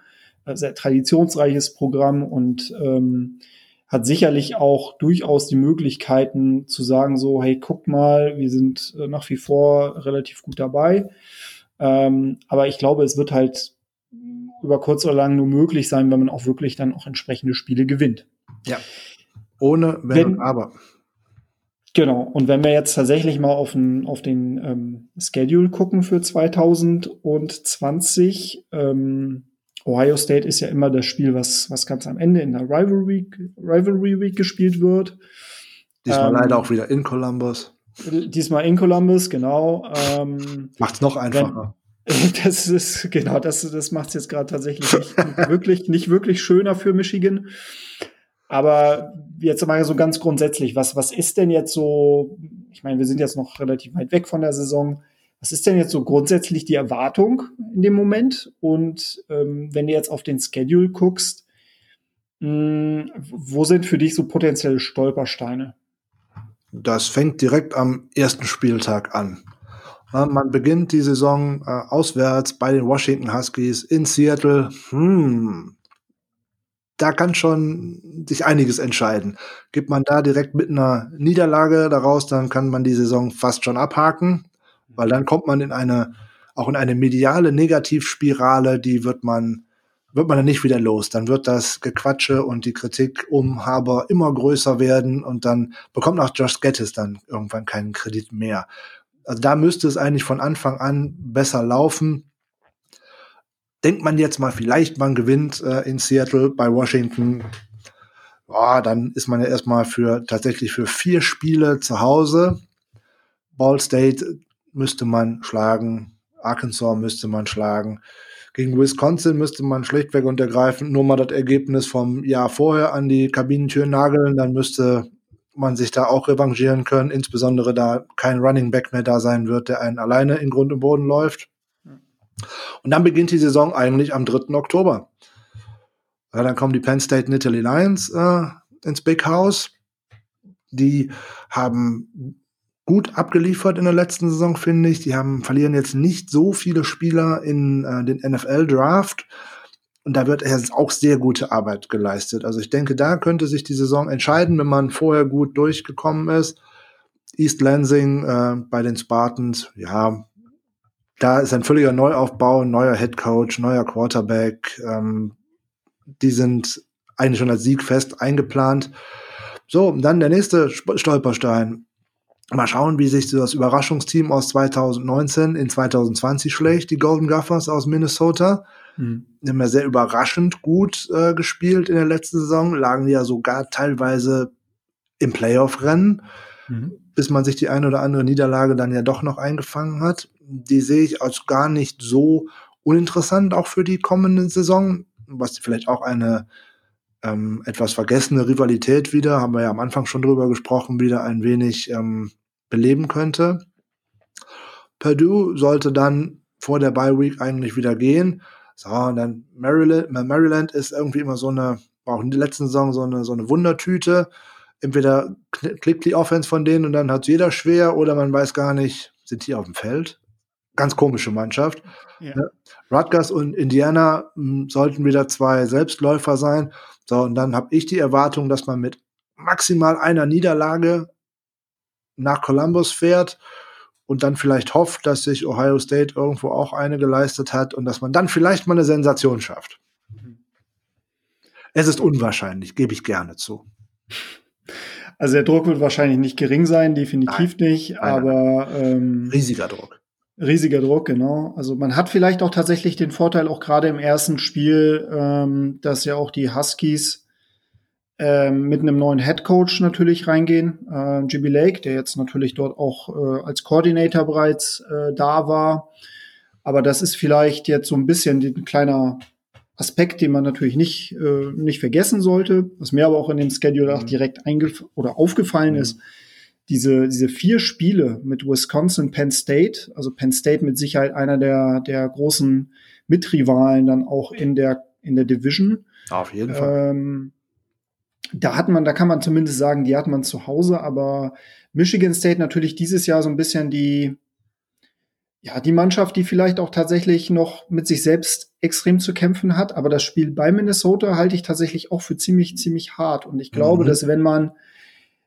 äh, sehr traditionsreiches Programm und ähm, hat sicherlich auch durchaus die Möglichkeiten zu sagen, so, hey, guck mal, wir sind äh, nach wie vor relativ gut dabei. Ähm, aber ich glaube, es wird halt über kurz oder lang nur möglich sein, wenn man auch wirklich dann auch entsprechende Spiele gewinnt. Ja. Ohne Wenn, wenn und Aber. Genau. Und wenn wir jetzt tatsächlich mal auf den, auf den ähm, Schedule gucken für 2020, ähm, Ohio State ist ja immer das Spiel, was, was ganz am Ende in der Rivalry, Rivalry Week gespielt wird. Diesmal ähm, leider auch wieder in Columbus. Diesmal in Columbus, genau. Ähm, Macht's noch einfacher. Wenn, das ist, genau, das, das macht's jetzt gerade tatsächlich nicht wirklich, nicht wirklich schöner für Michigan. Aber jetzt mal so ganz grundsätzlich, was, was ist denn jetzt so, ich meine, wir sind jetzt noch relativ weit weg von der Saison. Was ist denn jetzt so grundsätzlich die Erwartung in dem Moment? Und ähm, wenn du jetzt auf den Schedule guckst, mh, hm, wo sind für dich so potenzielle Stolpersteine? Das fängt direkt am ersten Spieltag an. Man beginnt die Saison äh, auswärts bei den Washington Huskies in Seattle. Hm, da kann schon sich einiges entscheiden. Gibt man da direkt mit einer Niederlage daraus, dann kann man die Saison fast schon abhaken, weil dann kommt man in eine, auch in eine mediale Negativspirale, die wird man, wird man dann nicht wieder los. Dann wird das Gequatsche und die Kritik um Haber immer größer werden und dann bekommt auch Josh Gettis dann irgendwann keinen Kredit mehr. Also da müsste es eigentlich von Anfang an besser laufen denkt man jetzt mal, vielleicht man gewinnt äh, in Seattle bei Washington, oh, dann ist man ja erstmal für tatsächlich für vier Spiele zu Hause. Ball State müsste man schlagen. Arkansas müsste man schlagen. Gegen Wisconsin müsste man schlichtweg und ergreifend nur mal das Ergebnis vom Jahr vorher an die Kabinentür nageln. Dann müsste man sich da auch revanchieren können, insbesondere da kein Running Back mehr da sein wird, der einen alleine in Grund und Boden läuft. Und dann beginnt die Saison eigentlich am 3. Oktober. Ja, dann kommen die Penn State Nittany Lions äh, ins Big House. Die haben gut abgeliefert in der letzten Saison, finde ich. Die haben, verlieren jetzt nicht so viele Spieler in äh, den NFL-Draft. Und da wird jetzt auch sehr gute Arbeit geleistet. Also ich denke, da könnte sich die Saison entscheiden, wenn man vorher gut durchgekommen ist. East Lansing äh, bei den Spartans, ja, da ist ein völliger Neuaufbau, neuer Head Coach, neuer Quarterback. Ähm, die sind eigentlich schon als Sieg fest eingeplant. So, dann der nächste Stolperstein. Mal schauen, wie sich das Überraschungsteam aus 2019 in 2020 schlägt, die Golden Gophers aus Minnesota. Mhm. Die haben ja sehr überraschend gut äh, gespielt in der letzten Saison, lagen ja sogar teilweise im Playoff-Rennen, mhm. bis man sich die eine oder andere Niederlage dann ja doch noch eingefangen hat. Die sehe ich als gar nicht so uninteressant, auch für die kommende Saison, was vielleicht auch eine ähm, etwas vergessene Rivalität wieder, haben wir ja am Anfang schon drüber gesprochen, wieder ein wenig ähm, beleben könnte. Purdue sollte dann vor der Bye Week eigentlich wieder gehen. So, und dann Maryland, Maryland ist irgendwie immer so eine, war auch in der letzten Saison so eine, so eine Wundertüte. Entweder klickt die Offense von denen und dann hat jeder schwer oder man weiß gar nicht, sind die auf dem Feld? Ganz komische Mannschaft. Ja. Rutgers und Indiana m, hm, sollten wieder zwei Selbstläufer sein. So, und dann habe ich die Erwartung, dass man mit maximal einer Niederlage nach Columbus fährt und dann vielleicht hofft, dass sich Ohio State irgendwo auch eine geleistet hat und dass man dann vielleicht mal eine Sensation schafft. Es ist unwahrscheinlich, gebe ich gerne zu. Also der Druck wird wahrscheinlich nicht gering sein, definitiv nein, nicht, nein, aber ähm, riesiger Druck. Riesiger Druck, genau. Also man hat vielleicht auch tatsächlich den Vorteil, auch gerade im ersten Spiel, ähm, dass ja auch die Huskies ähm, mit einem neuen Head Coach natürlich reingehen. Äh, Jimmy Lake, der jetzt natürlich dort auch äh, als Coordinator bereits äh, da war. Aber das ist vielleicht jetzt so ein bisschen ein kleiner Aspekt, den man natürlich nicht, äh, nicht vergessen sollte, was mir aber auch in dem Schedule mhm. auch direkt oder aufgefallen mhm. ist diese, diese vier Spiele mit Wisconsin, Penn State, also Penn State mit Sicherheit einer der, der großen Mitrivalen dann auch in der, in der Division. Auf jeden Fall. Ähm, da hat man, da kann man zumindest sagen, die hat man zu Hause, aber Michigan State natürlich dieses Jahr so ein bisschen die, ja, die Mannschaft, die vielleicht auch tatsächlich noch mit sich selbst extrem zu kämpfen hat. Aber das Spiel bei Minnesota halte ich tatsächlich auch für ziemlich, ziemlich hart. Und ich glaube, mhm. dass wenn man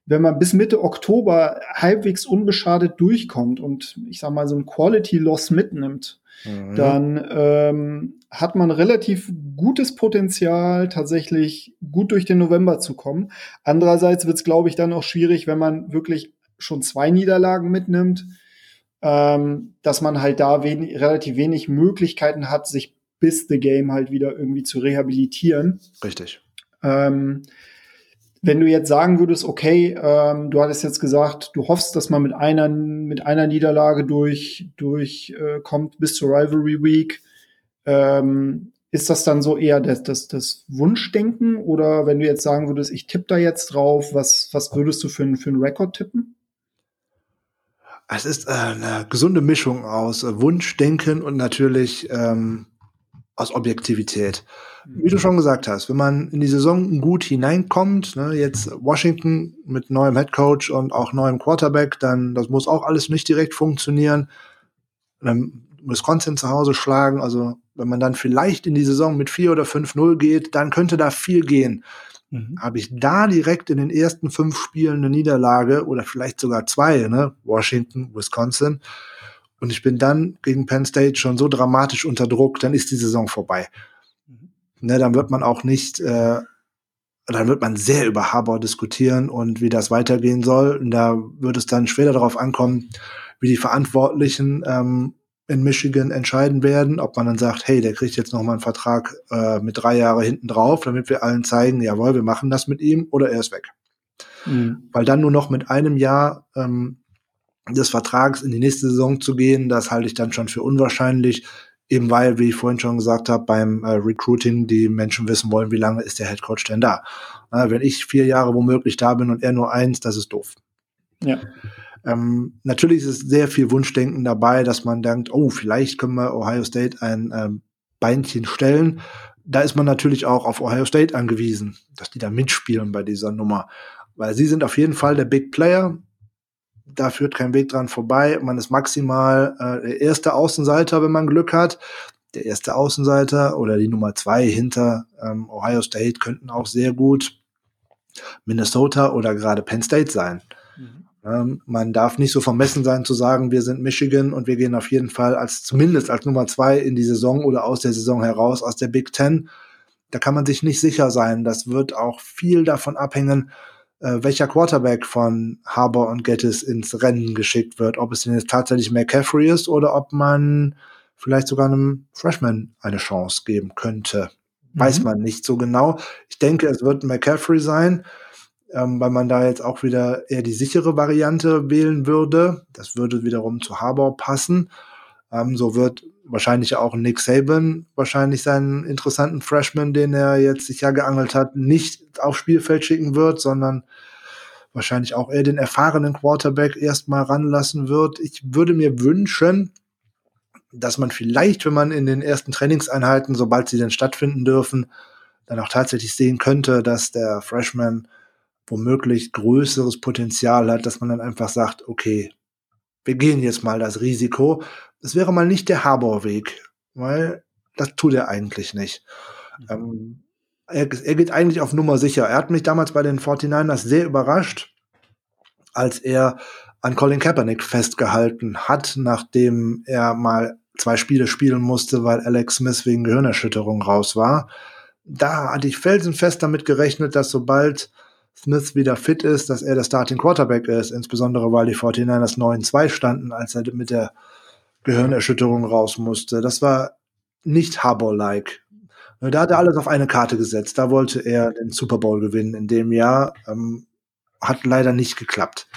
wenn man bis Mitte Oktober halbwegs unbeschadet durchkommt und ich sag mal so ein Quality Loss mitnimmt, mhm. dann ähm, hat man relativ gutes Potenzial, tatsächlich gut durch den November zu kommen. Andererseits wird es, glaube ich, dann auch schwierig, wenn man wirklich schon zwei Niederlagen mitnimmt, ähm, dass man halt da wen relativ wenig Möglichkeiten hat, sich bis the Game halt wieder irgendwie zu rehabilitieren. Richtig. Ähm, wenn du jetzt sagen würdest, okay, ähm, du hattest jetzt gesagt, du hoffst, dass man mit einer mit einer Niederlage durch durch äh, kommt bis zur Rivalry Week, ähm, ist das dann so eher das, das, das Wunschdenken oder wenn du jetzt sagen würdest, ich tippe da jetzt drauf, was was würdest du für, ein, für einen Rekord tippen? Es ist äh, eine gesunde Mischung aus äh, Wunschdenken und natürlich ähm, aus Objektivität. Wie du schon gesagt hast, wenn man in die Saison gut hineinkommt, ne, jetzt Washington mit neuem Headcoach und auch neuem Quarterback, dann das muss auch alles nicht direkt funktionieren. Dann Wisconsin zu Hause schlagen, also wenn man dann vielleicht in die Saison mit 4 oder 5-0 geht, dann könnte da viel gehen. Mhm. Habe ich da direkt in den ersten fünf Spielen eine Niederlage oder vielleicht sogar zwei, ne? Washington, Wisconsin, und ich bin dann gegen Penn State schon so dramatisch unter Druck, dann ist die Saison vorbei. Mhm. Ne, dann wird man auch nicht, äh, dann wird man sehr über Harbour diskutieren und wie das weitergehen soll. Und da wird es dann später darauf ankommen, wie die Verantwortlichen ähm, in Michigan entscheiden werden, ob man dann sagt, hey, der kriegt jetzt noch mal einen Vertrag äh, mit drei Jahre hinten drauf, damit wir allen zeigen, jawohl, wir machen das mit ihm oder er ist weg. Mhm. Weil dann nur noch mit einem Jahr ähm, des Vertrags in die nächste Saison zu gehen, das halte ich dann schon für unwahrscheinlich. Eben weil, wie ich vorhin schon gesagt habe, beim äh, Recruiting die Menschen wissen wollen, wie lange ist der Head Coach denn da. Äh, wenn ich vier Jahre womöglich da bin und er nur eins, das ist doof. Ja. Ähm, natürlich ist es sehr viel Wunschdenken dabei, dass man denkt, oh, vielleicht können wir Ohio State ein ähm, Beinchen stellen. Da ist man natürlich auch auf Ohio State angewiesen, dass die da mitspielen bei dieser Nummer. Weil sie sind auf jeden Fall der Big Player. Da führt kein Weg dran vorbei. Man ist maximal äh, der erste Außenseiter, wenn man Glück hat. Der erste Außenseiter oder die Nummer zwei hinter ähm, Ohio State könnten auch sehr gut Minnesota oder gerade Penn State sein. Ähm, man darf nicht so vermessen sein zu sagen, wir sind Michigan und wir gehen auf jeden Fall als zumindest als Nummer zwei in die Saison oder aus der Saison heraus, aus der Big Ten. Da kann man sich nicht sicher sein. Das wird auch viel davon abhängen, äh, welcher Quarterback von Harbour und Gettis ins Rennen geschickt wird. Ob es denn jetzt tatsächlich McCaffrey ist oder ob man vielleicht sogar einem Freshman eine Chance geben könnte. Weiß mhm. man nicht so genau. Ich denke, es wird McCaffrey sein ähm, weil man da jetzt auch wieder eher die sichere Variante wählen würde. Das würde wiederum zu Harbour passen. Ähm, so wird wahrscheinlich auch Nick Saban wahrscheinlich seinen interessanten Freshman, den er jetzt sich ja geangelt hat, nicht aufs Spielfeld schicken wird, sondern wahrscheinlich auch eher den erfahrenen Quarterback erstmal ranlassen wird. Ich würde mir wünschen, dass man vielleicht, wenn man in den ersten Trainingseinheiten, sobald sie denn stattfinden dürfen, dann auch tatsächlich sehen könnte, dass der Freshman womöglich größeres Potenzial hat, dass man dann einfach sagt, okay, wir gehen jetzt mal das Risiko. Das wäre mal nicht der Harbour-Weg, weil das tut er eigentlich nicht. Mhm. Ähm, er, er geht eigentlich auf Nummer sicher. Er hat mich damals bei den 49ers sehr überrascht, als er an Colin Kaepernick festgehalten hat, nachdem er mal zwei Spiele spielen musste, weil Alex Smith wegen Gehirnerschütterung raus war. Da hatte ich felsenfest damit gerechnet, dass sobald Smith wieder fit ist, dass er der Starting Quarterback ist, insbesondere weil die 49ers 9-2 standen, als er mit der Gehirnerschütterung raus musste. Das war nicht Harbour-like. Da hat er alles auf eine Karte gesetzt. Da wollte er den Super Bowl gewinnen in dem Jahr. Ähm, hat leider nicht geklappt.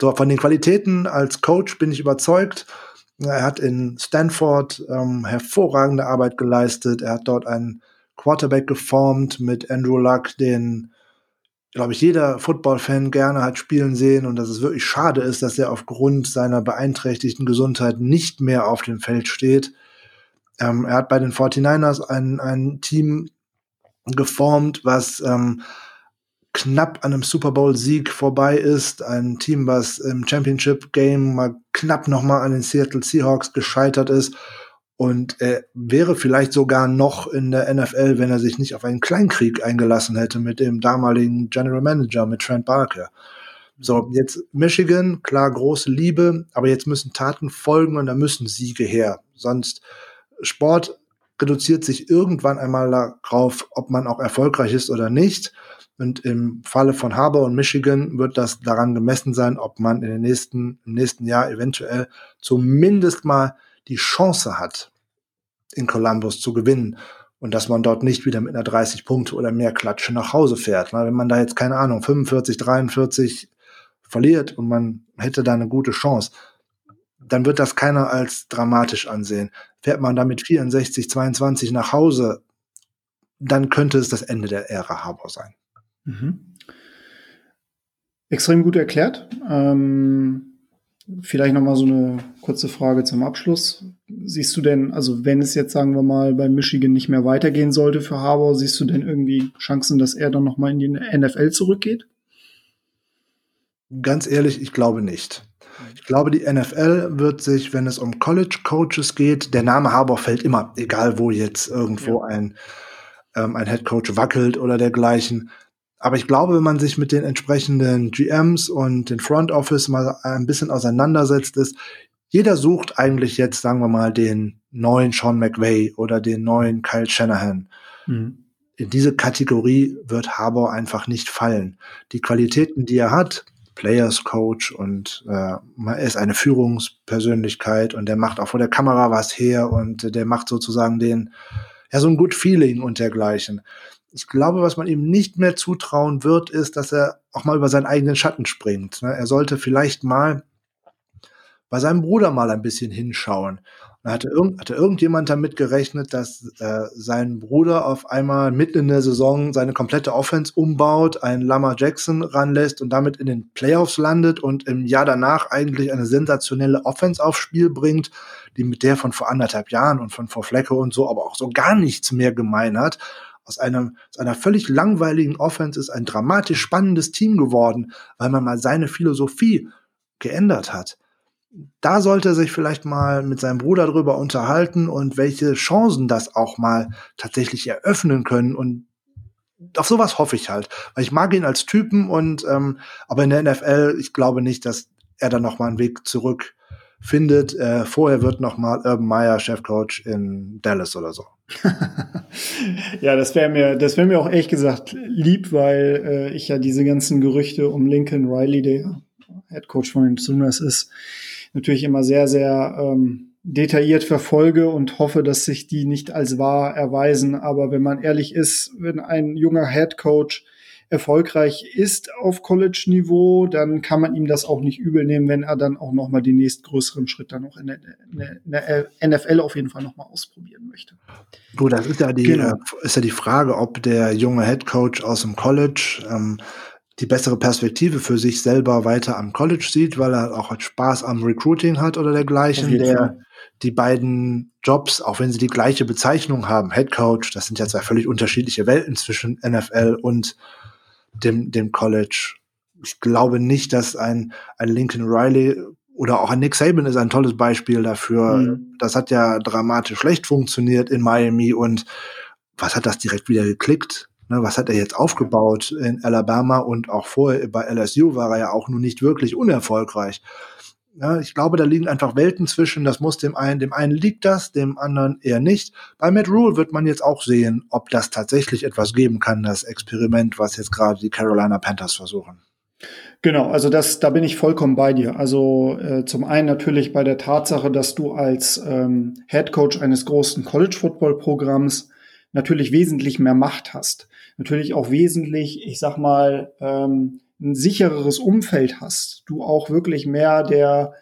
So, von den Qualitäten als Coach bin ich überzeugt. Er hat in Stanford ähm, hervorragende Arbeit geleistet. Er hat dort einen Quarterback geformt mit Andrew Luck, den glaube ich, jeder Football-Fan gerne hat spielen sehen und dass es wirklich schade ist, dass er aufgrund seiner beeinträchtigten Gesundheit nicht mehr auf dem Feld steht. Ähm, er hat bei den 49ers ein, ein Team geformt, was ähm, knapp an einem Super Bowl-Sieg vorbei ist. Ein Team, was im Championship-Game mal knapp nochmal an den Seattle Seahawks gescheitert ist und er wäre vielleicht sogar noch in der NFL, wenn er sich nicht auf einen Kleinkrieg eingelassen hätte mit dem damaligen General Manager, mit Trent Barker. So, jetzt Michigan, klar, große Liebe, aber jetzt müssen Taten folgen und da müssen Siege her. Sonst Sport reduziert sich irgendwann einmal darauf, ob man auch erfolgreich ist oder nicht. Und im Falle von Harbour und Michigan wird das daran gemessen sein, ob man in den nächsten, im nächsten Jahr eventuell zumindest mal die Chance hat, in Columbus zu gewinnen und dass man dort nicht wieder mit einer 30 Punkte oder mehr Klatsche nach Hause fährt. Wenn man da jetzt keine Ahnung 45, 43 verliert und man hätte da eine gute Chance, dann wird das keiner als dramatisch ansehen. Fährt man da mit 64, 22 nach Hause, dann könnte es das Ende der Ära Harbour sein. Mhm. Extrem gut erklärt. Ähm Vielleicht nochmal so eine kurze Frage zum Abschluss. Siehst du denn, also wenn es jetzt, sagen wir mal, bei Michigan nicht mehr weitergehen sollte für Harbour, siehst du denn irgendwie Chancen, dass er dann nochmal in die NFL zurückgeht? Ganz ehrlich, ich glaube nicht. Ich glaube, die NFL wird sich, wenn es um College Coaches geht, der Name Harbour fällt immer, egal wo jetzt irgendwo ja. ein, ähm, ein Head Coach wackelt oder dergleichen. Aber ich glaube, wenn man sich mit den entsprechenden GMs und den Front Office mal ein bisschen auseinandersetzt, ist, jeder sucht eigentlich jetzt, sagen wir mal, den neuen Sean McVay oder den neuen Kyle Shanahan. Mhm. In diese Kategorie wird Harbour einfach nicht fallen. Die Qualitäten, die er hat, Players Coach und äh, er ist eine Führungspersönlichkeit und der macht auch vor der Kamera was her und der macht sozusagen den, ja, so ein Good Feeling und dergleichen ich glaube, was man ihm nicht mehr zutrauen wird, ist, dass er auch mal über seinen eigenen Schatten springt. Ne? Er sollte vielleicht mal bei seinem Bruder mal ein bisschen hinschauen. Da hatte, irgend, hatte irgendjemand damit gerechnet, dass äh, sein Bruder auf einmal mitten in der Saison seine komplette Offense umbaut, einen Lama Jackson ranlässt und damit in den Playoffs landet und im Jahr danach eigentlich eine sensationelle Offense aufs Spiel bringt, die mit der von vor anderthalb Jahren und von vor Flecke und so aber auch so gar nichts mehr gemein hat. Aus, einem, aus einer völlig langweiligen Offense ist ein dramatisch spannendes Team geworden, weil man mal seine Philosophie geändert hat da sollte er sich vielleicht mal mit seinem Bruder drüber unterhalten und welche Chancen das auch mal tatsächlich eröffnen können. Und auf sowas hoffe ich halt. Weil ich mag ihn als Typen und ähm, aber in der NFL, ich glaube nicht, dass er da noch mal einen Weg zurück findet. Äh, vorher wird noch mal Urban Meyer Chefcoach in Dallas oder so. ja, das wäre mir, das wäre mir auch ehrlich gesagt lieb, weil äh, ich ja diese ganzen Gerüchte um Lincoln Riley, der Head Coach von den Sooners ist, natürlich immer sehr, sehr ähm, detailliert verfolge und hoffe, dass sich die nicht als wahr erweisen. Aber wenn man ehrlich ist, wenn ein junger Head Coach erfolgreich ist auf College-Niveau, dann kann man ihm das auch nicht übel nehmen, wenn er dann auch noch mal den nächstgrößeren Schritt dann auch in der, in der NFL auf jeden Fall noch mal ausprobieren möchte. Gut, das ist ja die genau. Äh, ist ja die Frage, ob der junge Head Coach aus dem College ähm, die bessere Perspektive für sich selber weiter am College sieht, weil er auch Spaß am Recruiting hat oder dergleichen, der die beiden Jobs, auch wenn sie die gleiche Bezeichnung haben, Head Coach, das sind ja zwei völlig unterschiedliche Welten zwischen NFL und dem, dem College. Ich glaube nicht, dass ein, ein Lincoln Riley oder auch ein Nick Saban ist ein tolles Beispiel dafür. Mhm. Das hat ja dramatisch schlecht funktioniert in Miami und was hat das direkt wieder geklickt? Ne, was hat er jetzt aufgebaut in Alabama und auch vorher bei LSU war er ja auch nun nicht wirklich unerfolgreich. Ja, ich glaube, da liegen einfach Welten zwischen. Das muss dem einen, dem einen liegt das, dem anderen eher nicht. Bei Matt Rule wird man jetzt auch sehen, ob das tatsächlich etwas geben kann, das Experiment, was jetzt gerade die Carolina Panthers versuchen. Genau, also das, da bin ich vollkommen bei dir. Also äh, zum einen natürlich bei der Tatsache, dass du als ähm, Head Coach eines großen College Football Programms natürlich wesentlich mehr Macht hast natürlich auch wesentlich, ich sag mal, ähm, ein sichereres Umfeld hast, du auch wirklich mehr der,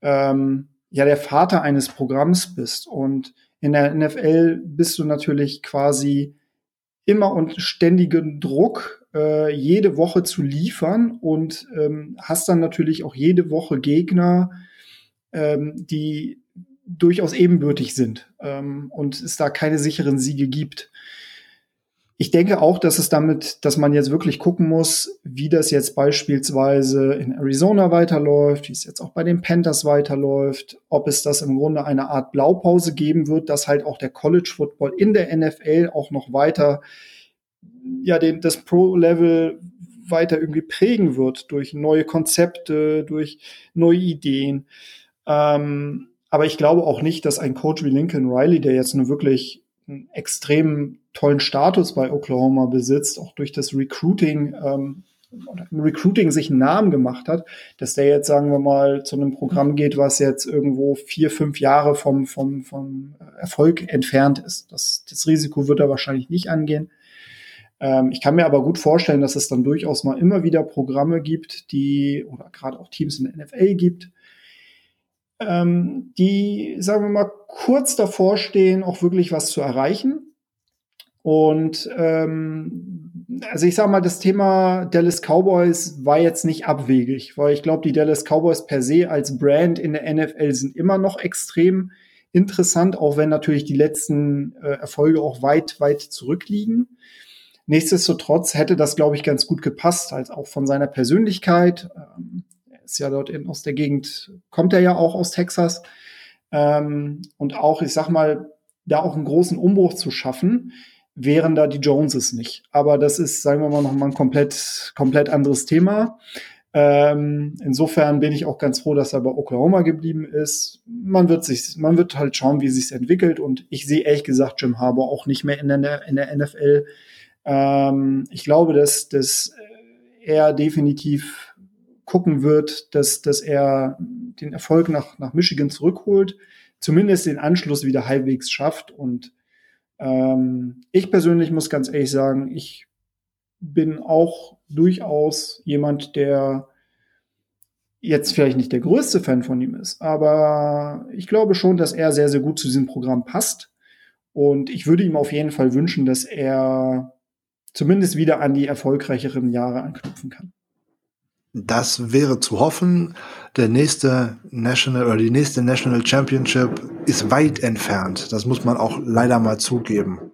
ähm, ja, der Vater eines Programms bist. Und in der NFL bist du natürlich quasi immer und ständigen Druck, äh, jede Woche zu liefern und ähm, hast dann natürlich auch jede Woche Gegner, ähm, die durchaus ebenbürtig sind ähm, und es da keine sicheren Siege gibt. Ich denke auch, dass es damit, dass man jetzt wirklich gucken muss, wie das jetzt beispielsweise in Arizona weiterläuft, wie es jetzt auch bei den Panthers weiterläuft, ob es das im Grunde eine Art Blaupause geben wird, dass halt auch der College Football in der NFL auch noch weiter, ja, den, das Pro-Level weiter irgendwie prägen wird durch neue Konzepte, durch neue Ideen. Ähm, aber ich glaube auch nicht, dass ein Coach wie Lincoln Riley, der jetzt nur wirklich einen extrem tollen Status bei Oklahoma besitzt, auch durch das Recruiting, ähm, im Recruiting sich einen Namen gemacht hat, dass der jetzt, sagen wir mal, zu einem Programm geht, was jetzt irgendwo vier, fünf Jahre vom, vom, vom Erfolg entfernt ist. Das, das Risiko wird er wahrscheinlich nicht angehen. Ähm, ich kann mir aber gut vorstellen, dass es dann durchaus mal immer wieder Programme gibt, die, oder gerade auch Teams in der NFL gibt, ähm, die, sagen wir mal, kurz davor stehen, auch wirklich was zu erreichen. Und ähm, also ich sage mal, das Thema Dallas Cowboys war jetzt nicht abwegig, weil ich glaube, die Dallas Cowboys per se als Brand in der NFL sind immer noch extrem interessant, auch wenn natürlich die letzten äh, Erfolge auch weit, weit zurückliegen. Nichtsdestotrotz hätte das, glaube ich, ganz gut gepasst, als auch von seiner Persönlichkeit. Ähm, ist ja dort in, aus der Gegend, kommt er ja auch aus Texas. Ähm, und auch, ich sag mal, da auch einen großen Umbruch zu schaffen, wären da die Joneses nicht. Aber das ist, sagen wir mal, nochmal ein komplett, komplett anderes Thema. Ähm, insofern bin ich auch ganz froh, dass er bei Oklahoma geblieben ist. Man wird sich, man wird halt schauen, wie sich entwickelt. Und ich sehe ehrlich gesagt Jim Harbour auch nicht mehr in der, in der NFL. Ähm, ich glaube, dass, dass er definitiv gucken wird, dass, dass er den Erfolg nach, nach Michigan zurückholt, zumindest den Anschluss wieder halbwegs schafft. Und ähm, ich persönlich muss ganz ehrlich sagen, ich bin auch durchaus jemand, der jetzt vielleicht nicht der größte Fan von ihm ist, aber ich glaube schon, dass er sehr, sehr gut zu diesem Programm passt. Und ich würde ihm auf jeden Fall wünschen, dass er zumindest wieder an die erfolgreicheren Jahre anknüpfen kann. Das wäre zu hoffen. Der nächste National oder die nächste National Championship ist weit entfernt. Das muss man auch leider mal zugeben.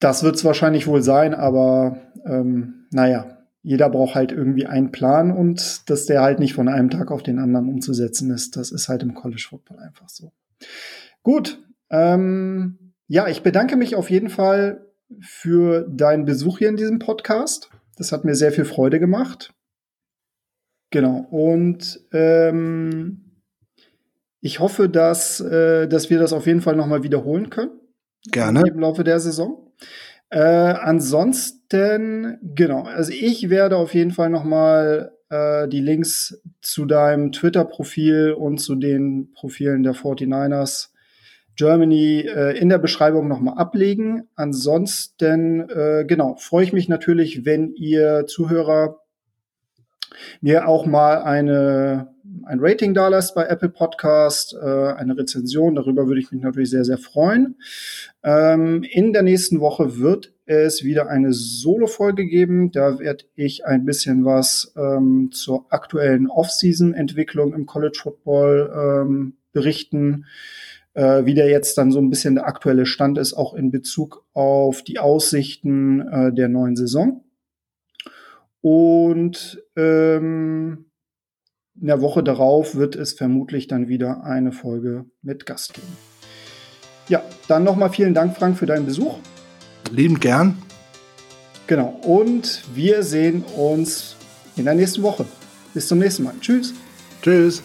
Das wird es wahrscheinlich wohl sein, aber ähm, naja, jeder braucht halt irgendwie einen Plan und dass der halt nicht von einem Tag auf den anderen umzusetzen ist. Das ist halt im College Football einfach so. Gut, ähm, ja, ich bedanke mich auf jeden Fall für deinen Besuch hier in diesem Podcast. Das hat mir sehr viel Freude gemacht. Genau. Und ähm, ich hoffe, dass, äh, dass wir das auf jeden Fall nochmal wiederholen können. Gerne. Im Laufe der Saison. Äh, ansonsten, genau, also ich werde auf jeden Fall nochmal äh, die Links zu deinem Twitter-Profil und zu den Profilen der 49ers Germany äh, in der Beschreibung nochmal ablegen. Ansonsten, äh, genau, freue ich mich natürlich, wenn ihr Zuhörer mir auch mal eine, ein Rating da lasst bei Apple Podcast, äh, eine Rezension. Darüber würde ich mich natürlich sehr, sehr freuen. Ähm, in der nächsten Woche wird es wieder eine Solo-Folge geben. Da werde ich ein bisschen was ähm, zur aktuellen Off-Season-Entwicklung im College Football ähm, berichten äh, wie der jetzt dann so ein bisschen der aktuelle Stand ist, auch in Bezug auf die Aussichten äh, der neuen Saison. Und ähm, in der Woche darauf wird es vermutlich dann wieder eine Folge mit Gast geben. Ja, dann nochmal vielen Dank, Frank, für deinen Besuch. Lieben gern. Genau. Und wir sehen uns in der nächsten Woche. Bis zum nächsten Mal. Tschüss. Tschüss.